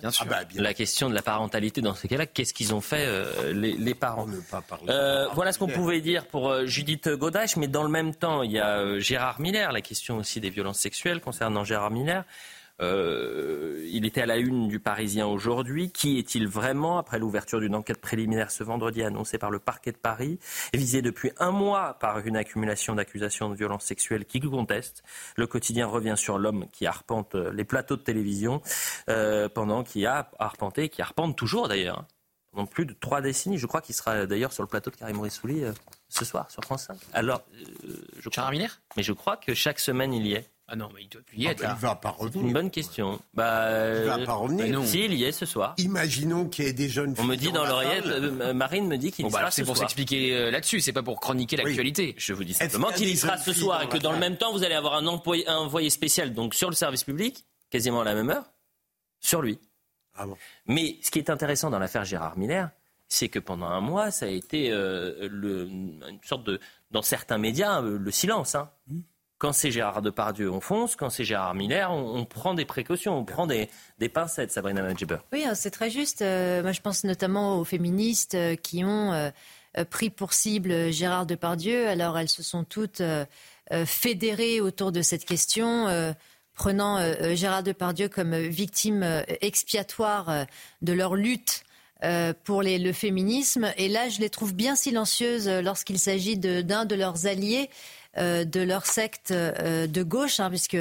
Bien sûr. La question de la parentalité dans ces cas-là, qu'est-ce qu'ils ont fait euh, les, les parents Euh, Voilà ce qu'on pouvait dire pour euh, Judith Godrèche, mais dans le même temps, il y a euh, Gérard Miller, la question aussi des violences sexuelles concernant Gérard Miller. Euh, il était à la une du Parisien aujourd'hui. Qui est-il vraiment après l'ouverture d'une enquête préliminaire ce vendredi annoncée par le parquet de Paris, visé depuis un mois par une accumulation d'accusations de violences sexuelles qui contestent? Le quotidien revient sur l'homme qui arpente les plateaux de télévision euh, pendant qui a arpenté, qui arpente toujours d'ailleurs, pendant plus de trois décennies. Je crois qu'il sera d'ailleurs sur le plateau de Karim Rissouli euh, ce soir sur France 5. Alors, je crois, mais je crois que chaque semaine il y est. Ah non, mais il doit plus y Ah être. ben, là. il va pas C'est revenir. une bonne question. Bah, Il va euh, pas revenir. bah non. Si, il y est ce soir. Imaginons qu'il y ait des jeunes On me filles dit dans la l'oreillette, euh, Marine me dit qu'il Bon, y bah, sera alors, c'est ce pour s'expliquer euh, là-dessus, c'est pas pour chroniquer l'actualité. Je vous dis simplement qu'il y sera ce filles soir dans et que dans le même temps, vous allez avoir un envoyé, un envoyé spécial donc sur le service public, quasiment à la même heure, sur lui. Ah bon. Mais ce qui est intéressant dans l'affaire Gérard Miller, c'est que pendant un mois, ça a été euh, le- une sorte de, dans certains médias, le silence. hein. Quand c'est Gérard Depardieu, on fonce. Quand c'est Gérard Miller, on, prend des précautions, on prend des, pincettes, Sabrina Nadjiber. Oui, hein, c'est très juste. Euh, moi, je pense notamment aux féministes euh, qui ont euh, pris pour cible Gérard Depardieu. Alors, elles se sont toutes fédérées autour de cette question. prenant Gérard Depardieu comme victime expiatoire de leur lutte pour le féminisme. Et là, je les trouve bien silencieuses lorsqu'il s'agit d'un de, leurs alliés. Euh, de leur secte euh, de gauche, hein, puisque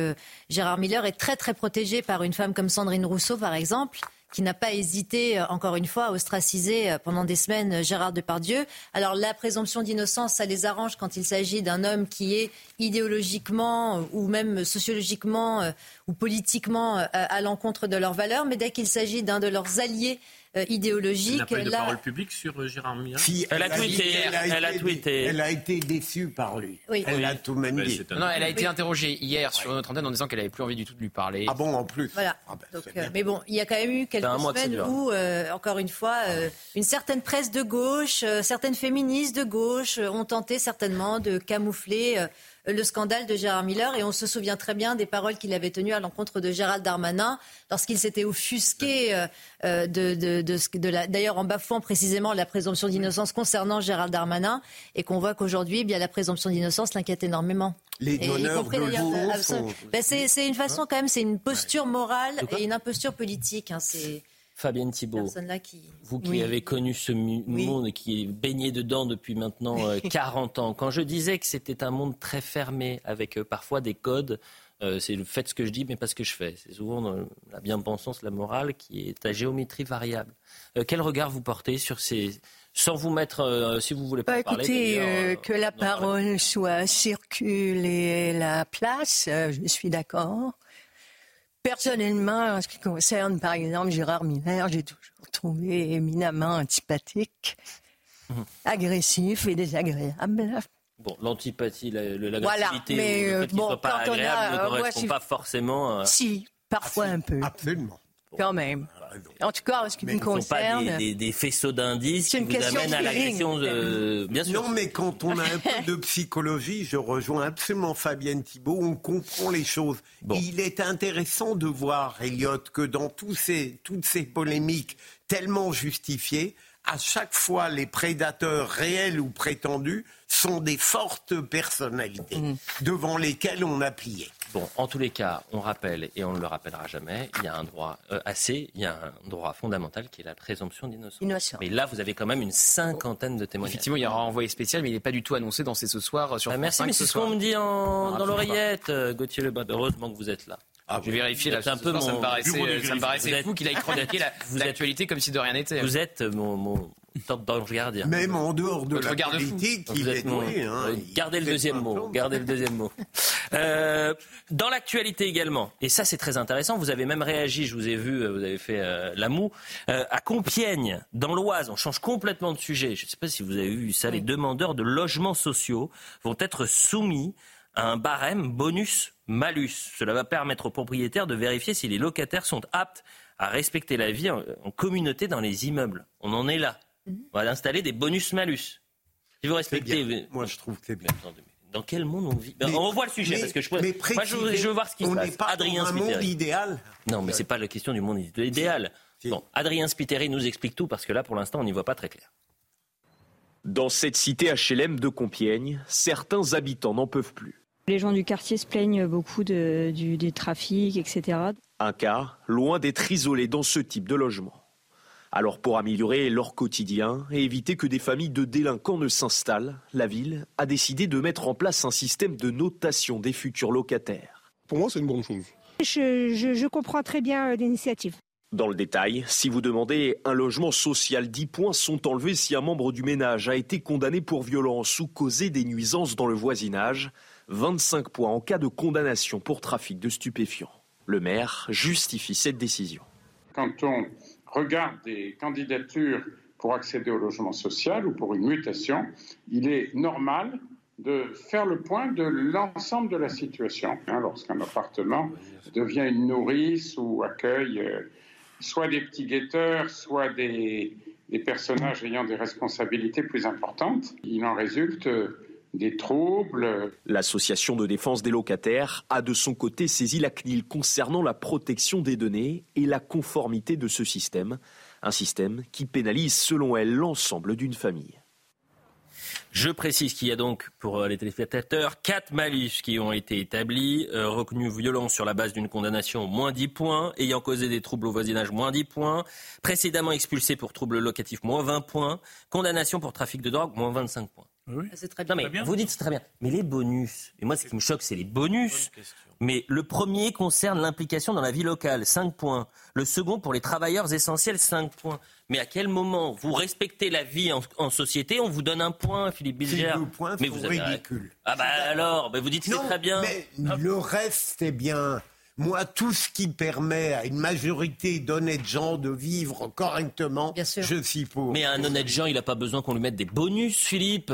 Gérard Miller est très très protégé par une femme comme Sandrine Rousseau, par exemple, qui n'a pas hésité, euh, encore une fois, à ostraciser pendant des semaines Gérard Depardieu. Alors la présomption d'innocence, ça les arrange quand il s'agit d'un homme qui est idéologiquement ou même sociologiquement ou politiquement à l'encontre de leurs valeurs, mais dès qu'il s'agit d'un de leurs alliés euh, Elle n'a idéologiques, pas eu de là, parole publique sur euh, Gérard Miller Si, Elle a tweeté, elle a été- tweeté. Elle a été déçue par lui. Oui. Elle Oui. a tout même dit. Non, elle a été interrogée hier sur notre antenne en disant qu'elle avait plus envie du tout de lui parler. Ah bon, en plus Voilà. Ah ben, Donc, euh, mais bon, il y a quand même eu quelques semaines où, euh, encore une fois, euh, une certaine presse de gauche, euh, certaines féministes de gauche euh, ont tenté certainement de camoufler euh, le scandale de Gérard Miller. Et on se souvient très bien des paroles qu'il avait tenues à l'encontre de Gérald Darmanin lorsqu'il s'était offusqué euh, euh, de, de, de, la, d'ailleurs en bafouant précisément la présomption d'innocence concernant Gérald Darmanin, et qu'on voit qu'aujourd'hui, eh bien la présomption d'innocence l'inquiète énormément. Les Et donneurs de euh, sont- Ben, c'est, c'est une façon quand même, c'est une posture morale et une imposture politique. hein, c'est Fabienne Thibault. qui. Vous qui Oui. avez connu ce Oui. monde et qui est baigné dedans depuis maintenant euh, 40 ans, quand je disais que c'était un monde très fermé, avec euh, parfois des codes, euh, c'est le fait ce que je dis, mais pas ce que je fais. C'est souvent dans la bien-pensance, la morale, qui est à géométrie variable. Euh, quel regard vous portez sur ces... Sans vous mettre, euh, si vous voulez pas Bah, parler, écoutez, euh, euh, que la parole soit circule et la place, euh, je suis d'accord. Personnellement, en ce qui concerne, par exemple, Gérard Miller, j'ai toujours trouvé éminemment antipathique, Mhm. agressif et désagréable. Bon, l'antipathie, la- le- Voilà, l'agressivité, mais, le euh, fait qu'il bon, soit pas a, agréable euh, ne moi, correspond si- pas forcément. à- Si, parfois un peu. Absolument. Quand même. En tout cas, en ce qui Mais me ce ne sont pas concerne. des, des- des faisceaux d'indices qui vous question amènent à l'agression feeling. de... Bien sûr. Non, mais quand on a un peu de psychologie, je rejoins absolument Fabienne Thibault, on comprend les choses. Il est intéressant de voir, Elliot, que dans tous ces, toutes ces polémiques tellement justifiées, à chaque fois, les prédateurs réels ou prétendus sont des fortes personnalités devant lesquelles on a plié. Bon, en tous les cas, on rappelle, et on ne le rappellera jamais, il y a un droit euh, assez, il y a un droit fondamental qui est la présomption d'innocence. Mais là, vous avez quand même une cinquantaine de témoignages. Effectivement, il y aura un envoyé spécial, mais il n'est pas du tout annoncé dans C'est ce soir euh, sur Ah, France merci, 5 mais ce c'est ce soir. qu'on me dit en- Ah, dans l'oreillette, euh, Gauthier Lebas. Heureusement que vous êtes là. Je vais vérifier là. Êtes ce soir, ça me paraissait, ça me paraissait Vous êtes- fou qu'il aille chroniquer la- l'actualité comme si de rien n'était. Vous êtes mon, mon top d'ange gardien. Même en dehors de Votre la garde-fou. politique, Vous il est doué. hein. euh, Gardez le deuxième mot. Gardez le deuxième mot. Euh, dans l'actualité également, et ça c'est très intéressant, vous avez même réagi, je vous ai vu, euh, vous avez fait euh, la moue, euh, à Compiègne, dans l'Oise, on change complètement de sujet. Je ne sais pas si vous avez vu ça, les demandeurs de logements sociaux vont être soumis à un barème bonus-malus. Cela va permettre aux propriétaires de vérifier si les locataires sont aptes à respecter la vie en communauté dans les immeubles. On en est là. On va installer des bonus-malus. Si vous respectez... Moi, je trouve que c'est bien. Dans quel monde on vit? Ben, Mais- On revoit le sujet mais- parce que je, mais moi, je, veux- je veux voir ce qui on se passe. pas Adrien dans un monde Spiteri. idéal. Non, mais c'est pas la question du monde idéal. Bon, Adrien Spiteri nous explique tout parce que là, pour l'instant, on n'y voit pas très clair. Dans cette cité HLM de Compiègne, certains habitants n'en peuvent plus. Les gens du quartier se plaignent beaucoup de- du, des trafics, etc. Un cas loin d'être isolé dans ce type de logement. Alors pour améliorer leur quotidien et éviter que des familles de délinquants ne s'installent, la ville a décidé de mettre en place un système de notation des futurs locataires. Pour moi, c'est une bonne chose. Je, je- je comprends très bien euh, l'initiative. Dans le détail, si vous demandez un logement social, 10 points sont enlevés si un membre du ménage a été condamné pour violence ou causé des nuisances dans le voisinage, 25 points en cas de condamnation pour trafic de stupéfiants. Le maire justifie cette décision. Quand on regarde des candidatures pour accéder au logement social ou pour une mutation, il est normal de faire le point de l'ensemble de la situation. Hein, Lorsqu'un appartement devient une nourrice ou accueille euh, soit des petits guetteurs, soit des, personnages ayant des responsabilités plus importantes, il en résulte euh, des troubles, L'association de défense des locataires a de son côté saisi la CNIL concernant la protection des données et la conformité de ce système, un système qui pénalise selon elle l'ensemble d'une famille. Je précise qu'il y a donc, pour euh, les téléspectateurs, quatre malus qui ont été établis. Euh, reconnu violent sur la base d'une condamnation, moins 10 points. Ayant causé des troubles au voisinage, moins 10 points. Précédemment expulsé pour troubles locatifs, moins 20 points. Condamnation pour trafic de drogue, moins 25 points. C'est très Non, mais vous dites c'est très bien. Mais les bonus, et moi ce qui me choque, c'est les bonus. Mais le premier concerne l'implication dans la vie locale, 5 points. Le second pour les travailleurs essentiels, 5 points. Mais à quel moment vous respectez la vie en, en société, on vous donne un point, Philippe Bilger points Mais vous avez- ridicules. Ah bah alors, bah vous dites que c'est très bien. Mais le reste est bien. Moi, tout ce qui permet à une majorité d'honnêtes gens de vivre correctement, je suis pour. Mais un honnête gens, il n'a pas besoin qu'on lui mette des bonus, Philippe.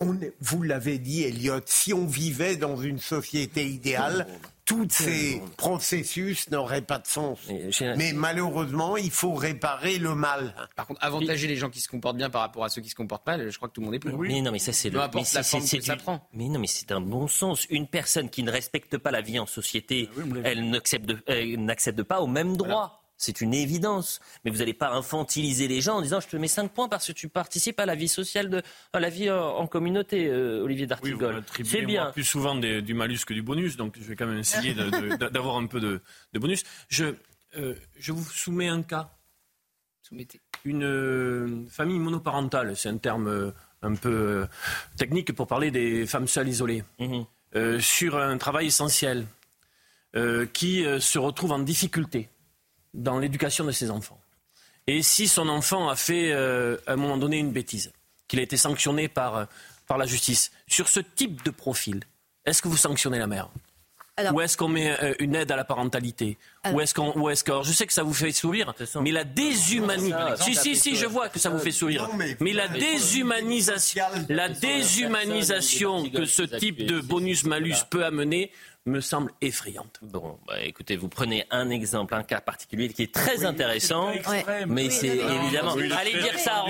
On vous l'avez dit, Elliot, si on vivait dans une société idéale, tous ces processus n'auraient pas de sens. Mais malheureusement, il faut réparer le mal. Par contre, avantager les gens qui se comportent bien par rapport à ceux qui se comportent mal, je crois que tout le monde est pour. Mais non, mais ça c'est le. mais la c'est- du- prend. Mais non, mais c'est un bon sens. Une personne qui ne respecte pas la vie en société, elle n'accepte elle n'accède pas au même droit. C'est une évidence. Mais vous n'allez pas infantiliser les gens en disant je te mets 5 points parce que tu participes à la vie sociale, de, à la vie en, en communauté, euh, Olivier Oui, vous D'Artigol. attribuez, c'est bien. plus souvent des- du malus que du bonus, donc je vais quand même essayer d'avoir un peu de, de bonus. Je, euh, je vous soumets un cas. Soumettez. Une euh, famille monoparentale, c'est un terme euh, un peu euh, technique pour parler des femmes seules isolées, Mhm. Euh, sur un travail essentiel, euh, qui euh, se retrouve en difficulté dans l'éducation de ses enfants. Et si son enfant a fait euh, à un moment donné une bêtise, qu'il a été sanctionné par, euh, par la justice, sur ce type de profil, est-ce que vous sanctionnez la mère? Alors- Ou est-ce qu'on met euh, une aide à la parentalité? Alors- Ou est-ce qu'on, ou est-ce que, alors, je sais que ça vous fait sourire, mais la déshumanisation. Si, si, si, je vois que ça vous fait sourire. Non, mais- Mais la déshumanisation, la déshumanisation que ce type de bonus-malus peut amener me semble effrayante. Bon, bah, écoutez, vous prenez un exemple, un cas particulier qui est très intéressant, mais Oui, c'est non, évidemment. Oui, allez très dire ça à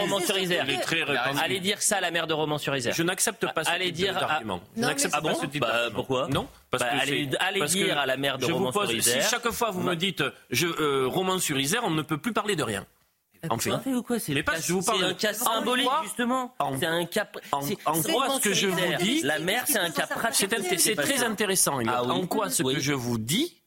est très répandu. Allez dire ça à la maire de Romans-sur-Isère. Je n'accepte pas ce Allez type dire à- d'argument. Je Non, n'accepte mais- pas Ah ce bon type Bah, d'argument. pourquoi Non, parce Bah, que allez- allez parce dire que à la maire de je vous pose- Romans-sur-Isère. Si chaque fois vous me dites je euh, Romans-sur-Isère, on ne peut plus parler de rien. En fait. ou quoi? C'est Mais pas, je vous parle c'est un de- cas symbolique, justement. En- C'est un cas. En, quoi ce que je vous dis, La mère, c'est un cas pratique. c'est très intéressant. Ah. En quoi ce que je vous dis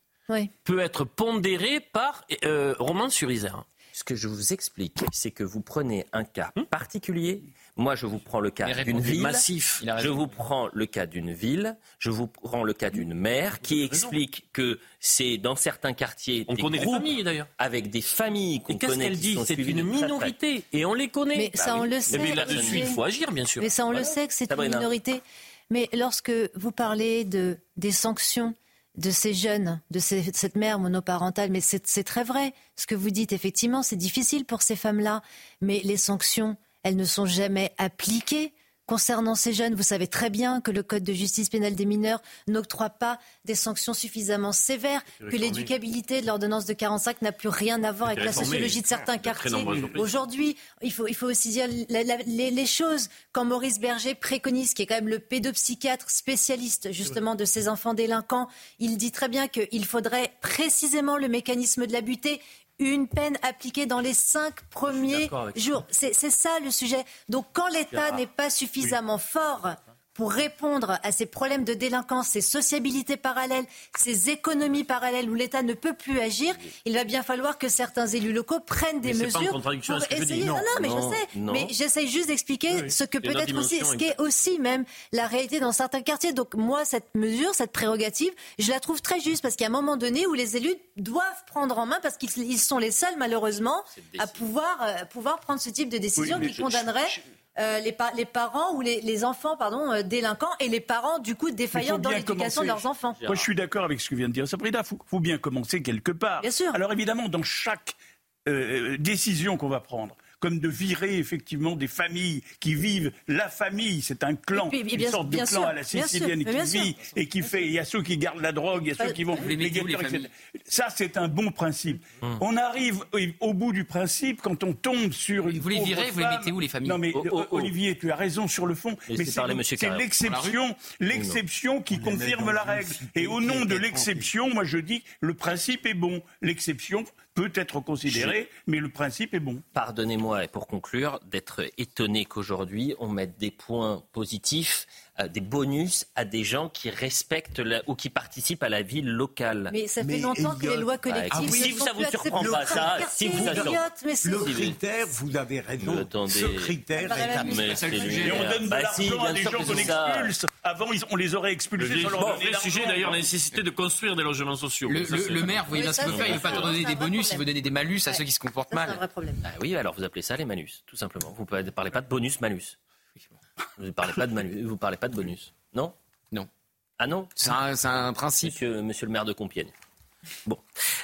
peut être pondéré par euh, Romans-sur-Isère Ce que je vous explique, c'est que vous prenez un cas particulier. Moi, je vous prends le cas Mais d'une ville. massif. Je vous prends le cas d'une ville. Je vous prends le cas d'une mère qui explique que c'est dans certains quartiers On des connaît groupes familles d'ailleurs. avec des familles qu'on qu'est-ce connaît qu'elle dit C'est une minorité et on les connaît. Mais ça, on le sait, bien là-dessus, il faut agir, bien sûr. Mais ça, on Voilà. le sait que c'est une minorité. Mais lorsque vous parlez de, des sanctions de ces jeunes, de ces- cette mère monoparentale, mais c'est c'est très vrai. Ce que vous dites, effectivement, c'est difficile pour ces femmes-là. Mais les sanctions, elles ne sont jamais appliquées. Concernant ces jeunes, vous savez très bien que le Code de justice pénale des mineurs n'octroie pas des sanctions suffisamment sévères, que l'éducabilité de l'ordonnance de 45 n'a plus rien à voir avec la sociologie de certains quartiers. Aujourd'hui, il faut, il faut aussi dire la- la- les, les choses quand Maurice Berger préconise, qui est quand même le pédopsychiatre spécialiste justement de ces enfants délinquants, il dit très bien qu'il faudrait précisément le mécanisme de la butée. Une peine appliquée dans les cinq premiers jours. C'est ça le sujet. Donc quand l'État n'est pas suffisamment fort pour répondre à ces problèmes de délinquance, ces sociabilités parallèles, ces économies parallèles où l'État ne peut plus agir, il va bien falloir que certains élus locaux prennent des Mais c'est pas mesures contradiction pour ce que je dis. essayer. Non, non, non, mais non, je sais. non. Mais j'essaye juste d'expliquer Oui, ce que Il y a peut une être aussi, ce qui est aussi même la réalité dans certains quartiers. Donc moi, cette mesure, cette prérogative, je la trouve très juste parce qu'il y a un moment donné où les élus doivent prendre en main parce qu'ils ils sont les seuls malheureusement à pouvoir euh, pouvoir prendre ce type de décision Oui, qui je- condamnerait. Euh, les, pa- les parents ou les, les enfants pardon euh, délinquants et les parents du coup Il défaillants dans l'éducation de leurs enfants. Moi, je suis d'accord avec ce que vient de dire Sabrina. Il faut, faut bien commencer quelque part. Bien sûr. Alors, évidemment, dans chaque euh, décision qu'on va prendre, comme de virer effectivement des familles qui vivent la famille, c'est un clan, une sorte de clan sûr, à la sûr, sicilienne mais qui sûr. vit et qui fait. Il y a ceux qui gardent la drogue, il y a ceux qui vont les mettez où, les guetteurs, etc. Ça, c'est un bon principe. On arrive au, bout du principe quand on tombe sur une. Vous les virez, vous les femme. mettez où, les familles Non, mais Oh, oh, oh. Olivier, tu as raison sur le fond. Mais parler c'est l'exception, l'exception qui confirme la règle. Et au nom de l'exception, moi je dis, le principe est bon. L'exception peut être considérée, mais le principe est bon. Pardonnez-moi, et pour conclure, d'être étonné qu'aujourd'hui, on mette des points positifs, des bonus à des gens qui respectent la- ou qui participent à la vie locale. Mais ça fait Mais longtemps que les lois collectives. ne si sont ça vous surprend pas, ça, Le si vous ça Le critère, vous avez raison. Ce critère est. Et on donne de Bah l'argent si, à des gens qu'on expulse. Avant, on les aurait expulsés d'argent. sujet d'ailleurs, la nécessité de construire des logements sociaux. Le, le- le maire, vous voyez bien ce qu'il veut faire, il ne veut pas donner un des bonus, il veut donner des malus à ceux qui se comportent un mal. vrai problème. Ah oui, alors vous appelez ça les manus, tout simplement. Vous ne parlez pas de bonus-malus. Vous ne parlez pas de malus, vous parlez pas de bonus. Non? Non. Ah non? C'est un, principe. monsieur, monsieur le maire de Compiègne. Bon.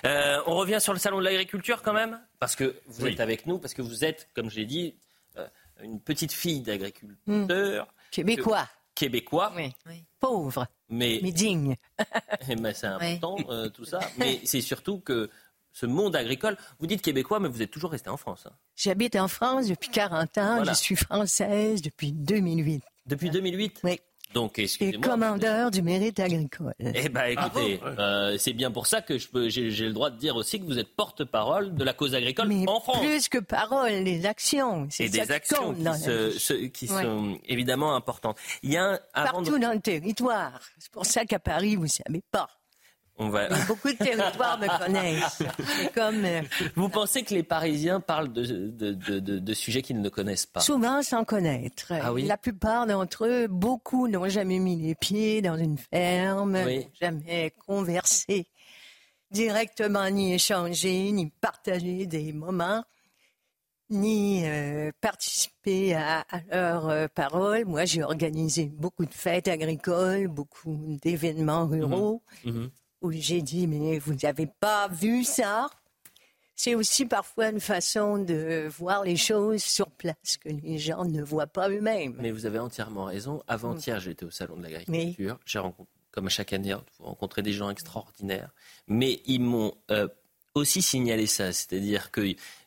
Euh, on revient sur le salon de l'agriculture quand même, parce que vous Oui. êtes avec nous, parce que vous êtes, comme je l'ai dit, euh, une petite fille d'agriculteur Québécois. québécois, Oui. Oui. Pauvre, mais, mais digne. Eh ben, c'est important euh, tout ça. Mais c'est surtout que ce monde agricole, vous dites québécois, mais vous êtes toujours resté en France. hein. J'habite en France depuis 40 ans. Voilà. Je suis française depuis 2008. Depuis 2008 Oui. Donc, Et excusez-moi. commandeur du mérite agricole. Eh ben, écoutez, euh, c'est bien pour ça que je peux- j'ai le droit de dire aussi que vous êtes porte-parole de la cause agricole Mais en France. plus que paroles, les actions. C'est Et ça des actions qui, dans la se- vie. se- qui Ouais. sont évidemment importantes. Il y a un, avant de- Partout dans le territoire. C'est pour ça qu'à Paris, vous ne savez pas. On va- Mais beaucoup de territoires me connaissent. Comme euh, Vous pensez que les Parisiens parlent de, de, de- de- de sujets qu'ils ne connaissent pas? Souvent sans connaître. Ah oui? La plupart d'entre eux, beaucoup n'ont jamais mis les pieds dans une ferme, Oui. n'ont jamais conversé directement, ni échangé, ni partagé des moments. ni euh, participer à, à leurs euh, paroles. Moi, j'ai organisé beaucoup de fêtes agricoles, beaucoup d'événements ruraux, Mhm. Où j'ai dit, mais vous n'avez pas vu ça? C'est aussi parfois une façon de voir les choses sur place que les gens ne voient pas eux-mêmes. Mais vous avez entièrement raison. Avant-hier, j'étais au salon de l'agriculture. J'ai rencontré, comme chaque année, hein, vous rencontrez des gens extraordinaires. Mais ils m'ont euh, aussi signalé ça, c'est-à-dire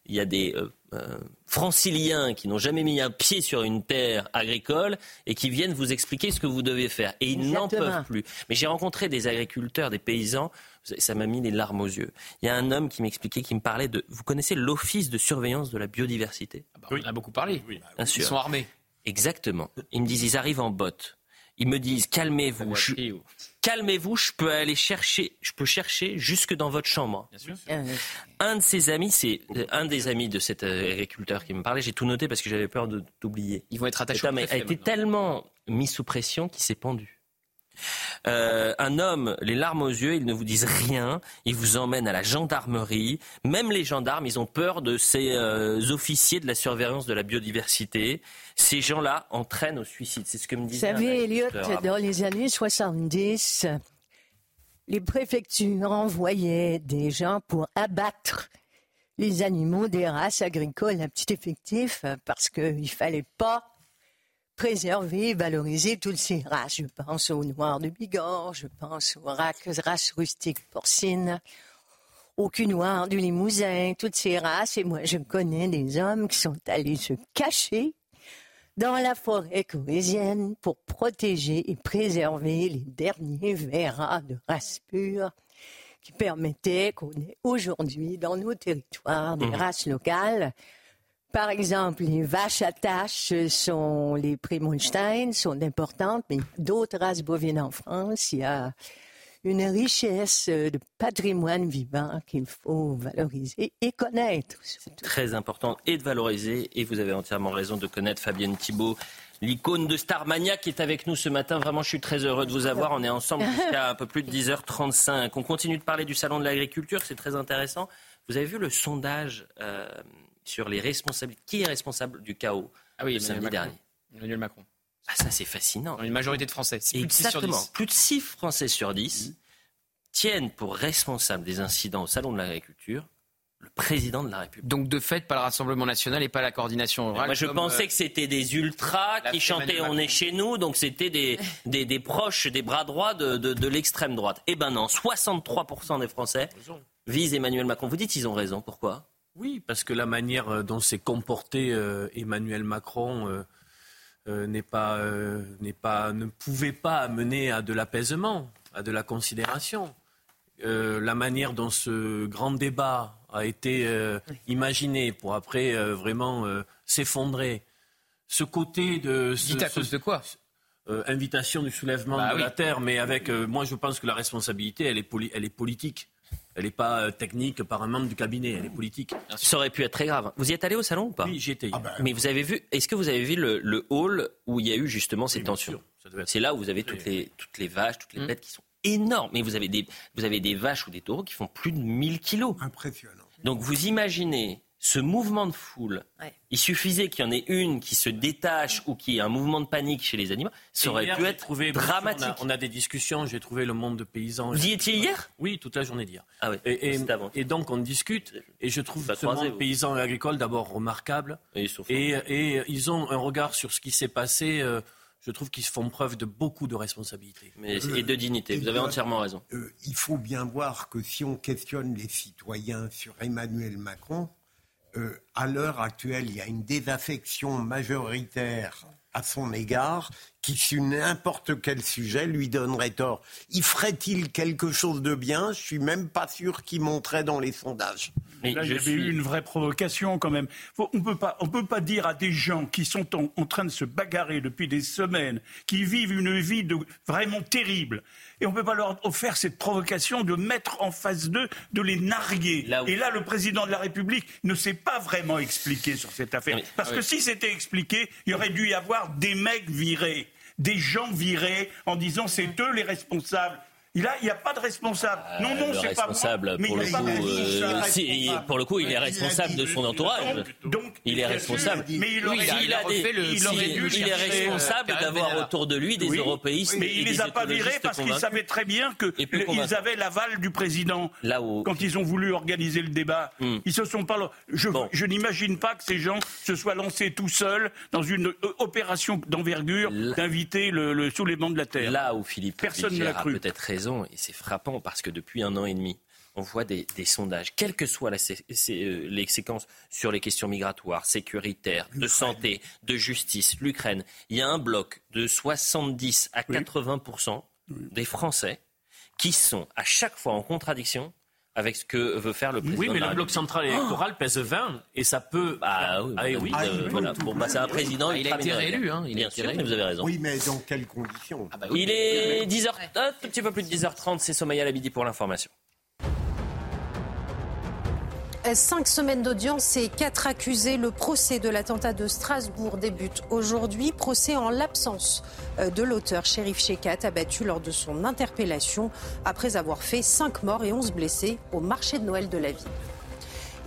qu'il y a des euh, euh, franciliens qui n'ont jamais mis un pied sur une terre agricole et qui viennent vous expliquer ce que vous devez faire. Et ils n'en peuvent plus. Mais j'ai rencontré des agriculteurs, des paysans, ça m'a mis les larmes aux yeux. Il y a un homme qui m'expliquait, qui me parlait de... Vous connaissez l'Office de surveillance de la biodiversité? On en a beaucoup parlé. Bien sûr. Ils sont armés. Exactement. Ils me disent, ils arrivent en botte. Ils me disent, calmez-vous. je- Calmez-vous, je peux aller chercher, je peux chercher jusque dans votre chambre. Un de ses amis, c'est euh, un des amis de cet euh, agriculteur qui me parlait. J'ai tout noté parce que j'avais peur de d'oublier. Ils vont être attachés Cet au homme a été maintenant. tellement mis sous pression qu'il s'est pendu. Euh, un homme, les larmes aux yeux, ils ne vous disent rien, ils vous emmènent à la gendarmerie. Même les gendarmes, ils ont peur de ces euh, officiers de la surveillance de la biodiversité. Ces gens-là entraînent au suicide. C'est ce que me Vous disait un savez, Elliot, dans les années 70, les préfectures envoyaient des gens pour abattre les animaux des races agricoles à petit effectif parce qu'il ne fallait pas préserver et valoriser toutes ces races. Je pense aux noirs de Bigorre, je pense aux races, rustiques porcines, au cul noir du Limousin, toutes ces races. Et moi, je connais des hommes qui sont allés se cacher dans la forêt corrézienne pour protéger et préserver les derniers verras de race pure qui permettaient qu'on ait aujourd'hui dans nos territoires des Mhm. races locales. Par exemple, les vaches à taches sont les Primolstein, sont importantes, mais d'autres races bovines en France. Il y a une richesse de patrimoine vivant qu'il faut valoriser et connaître. Très important et de valoriser. Et vous avez entièrement raison de connaître Fabienne Thibault, l'icône de Starmania qui est avec nous ce matin. Vraiment, je suis très heureux de vous avoir. On est ensemble jusqu'à un peu plus de 10h35. On continue de parler du salon de l'agriculture, c'est très intéressant. Vous avez vu le sondage euh, sur les responsabilités. Qui est responsable du chaos Ah oui, samedi Macron. dernier Emmanuel Macron. Ah, ça, c'est fascinant. Une majorité de Français. Plus de 6 sur Exactement. 10. Plus de 6 Français sur 10 tiennent pour responsable des incidents au salon de l'agriculture le président de la République. Donc de fait, pas le Rassemblement national et pas la coordination orale. Moi, je pensais euh, que c'était des ultras qui chantaient On est chez nous, donc c'était des, des, des proches, des bras droits de, de, de l'extrême droite. Eh ben non, 63% des Français visent Emmanuel Macron. Vous dites ils ont raison, pourquoi? Oui, parce que la manière euh, dont s'est comporté euh, Emmanuel Macron euh, euh, n'est pas, euh, n'est pas, ne pouvait pas amener à de l'apaisement, à de la considération. La manière dont ce grand débat a été imaginé pour après vraiment s'effondrer. Ce côté de... Ce, Dites à ce- cause de quoi? Invitation du soulèvement Bah de oui. la terre, mais avec, moi je pense que la responsabilité, elle est, elle est politique. Elle n'est pas euh, technique par un membre du cabinet, elle est politique. Ça aurait pu être très grave. Vous y êtes allé au salon ou pas? Oui, j'y étais. Ah bah, Mais vous avez vu, est-ce que vous avez vu le, le hall où il y a eu justement ces tensions? C'est là où vous avez toutes les, toutes les vaches, Mmh. toutes les bêtes qui sont énormes. Mais vous avez, des, vous avez des vaches ou des taureaux qui font plus de 1000 kilos. Impressionnant. Donc vous imaginez ce mouvement de foule. Ouais. Il suffisait qu'il y en ait une qui se détache ou qu'il y ait un mouvement de panique chez les animaux. Ça aurait hier, pu être trouvé- dramatique. On a, on a des discussions, j'ai trouvé le monde de paysans. Vous y étiez hier? Oui, toute la journée d'hier. Ah oui, Et, et- et donc on discute, et je trouve ce croisé, monde vous. paysan et agricole d'abord remarquable. Et ils sont forts. Et, et ils ont un regard sur ce qui s'est passé. euh, je trouve qu'ils font preuve de beaucoup de responsabilité. Mais- et de dignité. Vous avez entièrement raison. Euh, il faut bien voir que si on questionne les citoyens sur Emmanuel Macron, euh, à l'heure actuelle, il y a une désaffection majoritaire à son égard qui, sur n'importe quel sujet, lui donnerait tort. Y ferait-il quelque chose de bien? Je suis même pas sûr qu'il monterait dans les sondages. Là, avait eu une vraie provocation quand même. Faut- on peut pas, on peut pas dire à des gens qui sont en, en train de se bagarrer depuis des semaines, qui vivent une vie de, vraiment terrible, et on peut pas leur faire cette provocation de mettre en face d'eux, de les narguer. Et là, le président de la République ne s'est pas vraiment expliqué sur cette affaire. Parce ah que oui. si c'était expliqué, il y aurait dû y avoir des mecs virés, des gens virés en disant c'est eux les responsables. Il n'y a, pas de responsable. non, non, le c'est pas moi. responsable, mais pour le coup, euh, si, pour le coup, il est responsable de son entourage. il est responsable. Mais il Oui, il a a des- le- il aurait dû il est euh, responsable d'avoir autour de lui des Oui. européistes. Mais il des les a pas virés parce qu'ils savaient très bien que Et peu le- convaincus. ils avaient l'aval du président. Là où... Quand ils ont voulu organiser le débat, Hmm. ils se sont pas. Je, je n'imagine pas que ces gens se soient lancés tout seuls dans une euh, opération d'envergure d'inviter le, le soulèvement de la terre. Là où Philippe Personne ne l'a cru. peut-être raison, et c'est frappant parce que depuis un an et demi, on voit des, des sondages, quelles que soient la euh, les séquences sur les questions migratoires, sécuritaires, de santé, de justice, l'Ukraine, il y a un bloc de 70 à 80% des Français qui sont à chaque fois en contradiction avec ce que veut faire le président. Oui, mais de la le bloc central électoral pèse 20 et ça peut. Ah oui, Ah oui. euh, voilà. Bon, bah, c'est un président. Il a été réélu, hein, il Bien été sûr, mais vous avez raison. Oui, mais dans quelles conditions? Il est 10h, un tout petit peu plus de 10h30, c'est Somaya Labidi pour l'information. Cinq semaines d'audience et quatre accusés. Le procès de l'attentat de Strasbourg débute aujourd'hui. Procès en l'absence euh, de l'auteur, Shérif Shekat, abattu lors de son interpellation après avoir fait cinq morts et 11 blessés au marché de Noël de la ville.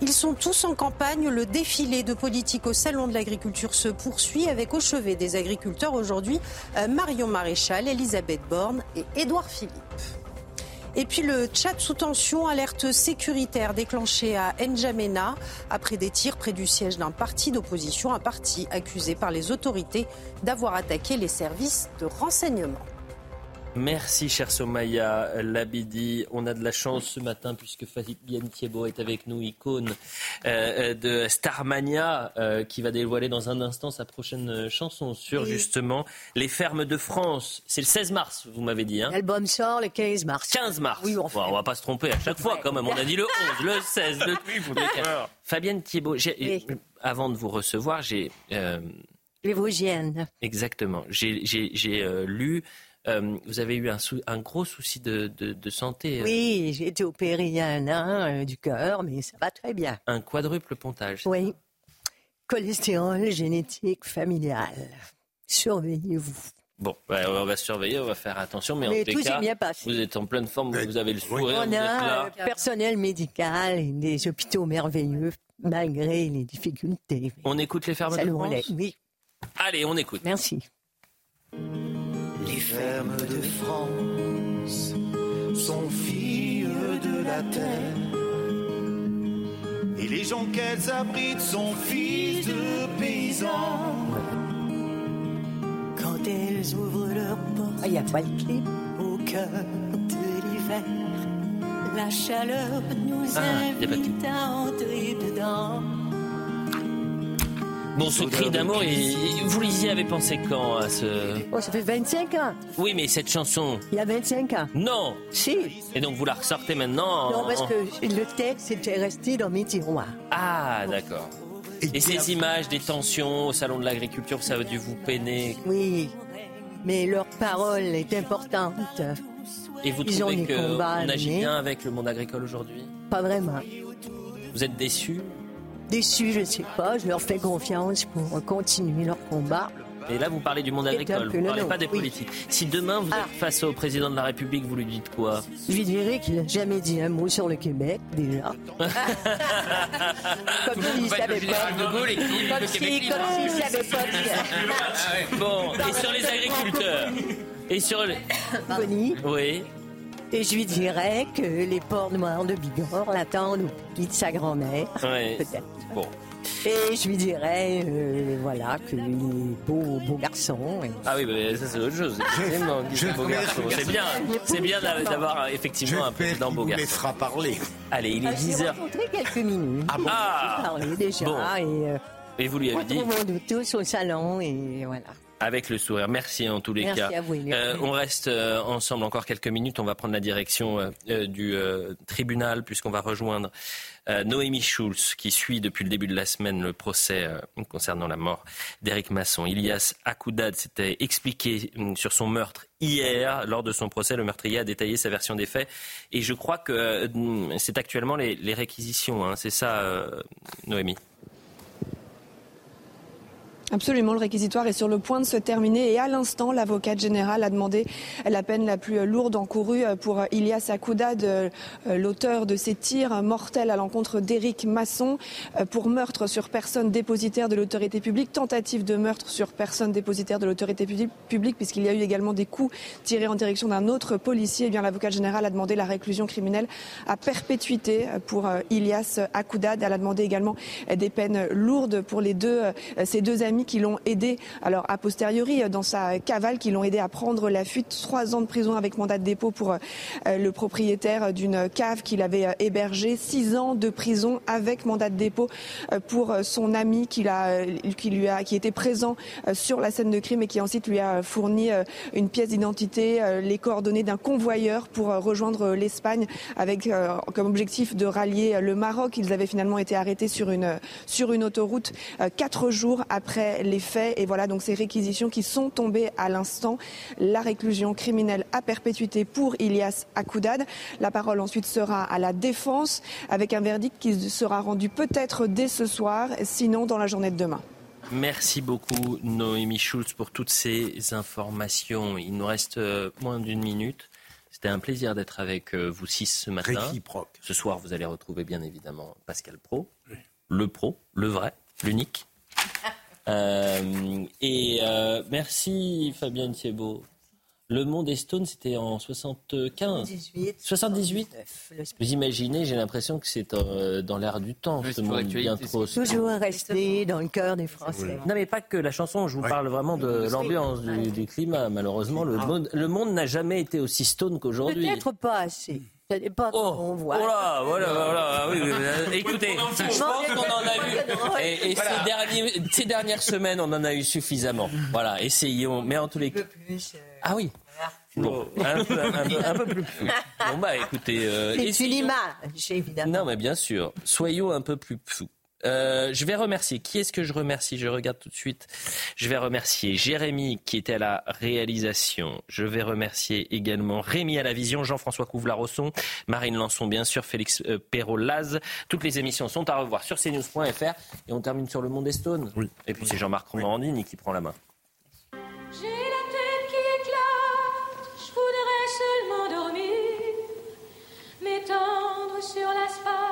Ils sont tous en campagne. Le défilé de politique au Salon de l'Agriculture se poursuit avec au chevet des agriculteurs aujourd'hui euh, Marion Maréchal, Elisabeth Borne et Édouard Philippe. Et puis le Tchad sous tension, alerte sécuritaire déclenchée à N'Djamena après des tirs près du siège d'un parti d'opposition, un parti accusé par les autorités d'avoir attaqué les services de renseignement. Merci, cher Somaya Labidi. On a de la chance ce matin puisque Fabienne Thiebaud est avec nous, icône euh, de Starmania, euh, qui va dévoiler dans un instant sa prochaine euh, chanson sur justement les fermes de France. C'est le 16 mars, vous m'avez dit. Hein L'album sort le 15 mars. 15 mars. Oui, on Bon, on va pas se tromper à chaque fois quand même. On a dit le 11, le 16, le... le 15. Fabienne Thiebaud, j'ai- avant de vous recevoir, j'ai... euh, Les Vosgiennes. Exactement. J'ai euh, lu, euh, vous avez eu un, sou- un gros souci de, de- de santé. euh, Oui, j'ai été opérée il y a un an euh, du cœur, mais ça va très bien. Un quadruple pontage. Oui. Cholestérol génétique familial. Surveillez-vous. Bon, ouais, on va surveiller, on va faire attention, mais, Mais en tout cas, bien passé. vous êtes en pleine forme, vous avez le sourire, On vous êtes a un personnel médical et des hôpitaux merveilleux, malgré les difficultés. On écoute les fermes Ça de France? Oui, Allez, on écoute. merci. Les fermes de France sont filles de la terre. Et les gens qu'elles abritent sont fils de paysans. Quand elles ouvrent leurs portes, il n'y a pas le clip. Au cœur de l'hiver, la chaleur nous Ah, invite à entrer dedans. Bon, ce cri d'amour, vous y avez pensé quand à ce... Oh, ça fait 25 ans. Oui, mais cette chanson... Il y a 25 ans. Non Si. Et donc vous la ressortez maintenant en- Non, parce que le texte était resté dans mes tiroirs. Ah, d'accord. Et ces images des tensions au salon de l'agriculture, ça a dû vous peiner. Oui, mais leur parole est importante. Et vous Ils trouvez qu'on agit bien avec le monde agricole aujourd'hui? Pas vraiment. Vous êtes déçus? Déçus, je ne sais pas. Je leur fais confiance pour continuer leur combat. Et là, vous parlez du monde agricole, vous ne le parlez pas des oui. politiques. Si demain vous êtes face au président de la République, vous lui dites quoi? Je lui dirais qu'il n'a jamais dit un mot sur le Québec, déjà. comme s'il le savait pas. Comme s'il savait pas. Bon, et sur les agriculteurs Et sur les... Bonnie. Oui. Et je lui dirais que les porcs noirs de Bigorre l'attendent au pied de sa grand-mère. Ouais. Peut-être. Bon. Et je lui dirais, euh, voilà, qu'il est beau, beau garçon. Et- Ah oui, mais ça c'est autre chose. Effectivement, je beau vais- garçon. C'est bien, c'est bien d'a- d'avoir euh, effectivement un président beau garçon. laissera parler. Allez, il est Ah, j'ai 10h. rencontré quelques minutes. Ah bon Ah parlé déjà. Bon. Et euh, Et vous lui avez dit retrouvons-nous tous au salon. Et voilà. Avec le sourire. Merci en tous les Merci cas. à vous. Euh, on reste euh, ensemble encore quelques minutes. On va prendre la direction euh, du tribunal puisqu'on va rejoindre Noémie Schulz qui suit depuis le début de la semaine le procès concernant la mort d'Éric Masson. Ilias Akoudad s'était expliqué hum, sur son meurtre hier. Lors de son procès, le meurtrier a détaillé sa version des faits. Et je crois que hum, c'est actuellement les, les réquisitions. hein. C'est ça, Noémie? Absolument, le réquisitoire est sur le point de se terminer et à l'instant, l'avocate générale a demandé la peine la plus lourde encourue pour Ilias Akoudad, euh, l'auteur de ces tirs mortels à l'encontre d'Éric Masson euh, pour meurtre sur personne dépositaire de l'autorité publique, tentative de meurtre sur personne dépositaire de l'autorité publique, puisqu'il y a eu également des coups tirés en direction d'un autre policier. Eh bien, l'avocate générale a demandé la réclusion criminelle à perpétuité pour euh, Ilias Akoudad. Elle a demandé également des peines lourdes pour les deux, ces deux amis qui l'ont aidé, alors a posteriori dans sa cavale, qui l'ont aidé à prendre la fuite. Trois ans de prison avec mandat de dépôt pour euh, le propriétaire d'une cave qu'il avait euh, hébergée. Six ans de prison avec mandat de dépôt euh, pour son ami qui, qui, lui a, qui était présent sur la scène de crime et qui ensuite lui a fourni une pièce d'identité, les coordonnées d'un convoyeur pour rejoindre l'Espagne avec comme objectif de rallier le Maroc. Ils avaient finalement été arrêtés sur une, sur une autoroute quatre jours après les faits. Et voilà donc ces réquisitions qui sont tombées à l'instant. La réclusion criminelle à perpétuité pour Ilias Akoudad. La parole ensuite sera à la défense avec un verdict qui sera rendu peut-être dès ce soir, sinon dans la journée de demain. Merci beaucoup Noémie Schulz pour toutes ces informations. Il nous reste euh, moins d'une minute. C'était un plaisir d'être avec euh, vous six ce matin. Réciproque. Ce soir, vous allez retrouver bien évidemment Pascal Pro, le pro, le vrai, l'unique. Euh, et euh, merci Fabienne Thiebaud. Le monde des Stones, c'était en 75 78 Vous imaginez, j'ai l'impression que c'est euh, dans l'air du temps, ce monde bien trop... Toujours resté dans le cœur des Français. Non, mais pas que la chanson, je vous parle vraiment de l'ambiance, du, du climat. Malheureusement, le monde le monde n'a jamais été aussi stone qu'aujourd'hui. Peut-être pas assez. De Oh, on voit. Voilà, voilà, voilà. Oui, oui, euh, écoutez, je pense qu'on en a eu. Et, et ces, derniers- ces dernières semaines, on en a eu suffisamment. Voilà, essayons. Mais en tous les cas. Ah oui. Bon, un peu, un peu- un peu plus. Bon, bah écoutez. euh, C'est une image, évidemment. non, mais bien sûr. Soyons un peu plus fous. Euh, je vais remercier. Qui est-ce que je remercie? Je regarde tout de suite. Je vais remercier Jérémy qui était à la réalisation. Je vais remercier également Rémi à la vision, Jean-François Couvlarosson, Marine Lançon bien sûr, Félix euh, Perrault-Laz. Toutes les émissions sont à revoir sur cnews.fr et on termine sur le monde des Stones. Et puis c'est Jean-Marc Romandini qui prend la main. J'ai la tête qui éclate, je voudrais seulement dormir, m'étendre sur l'asphalte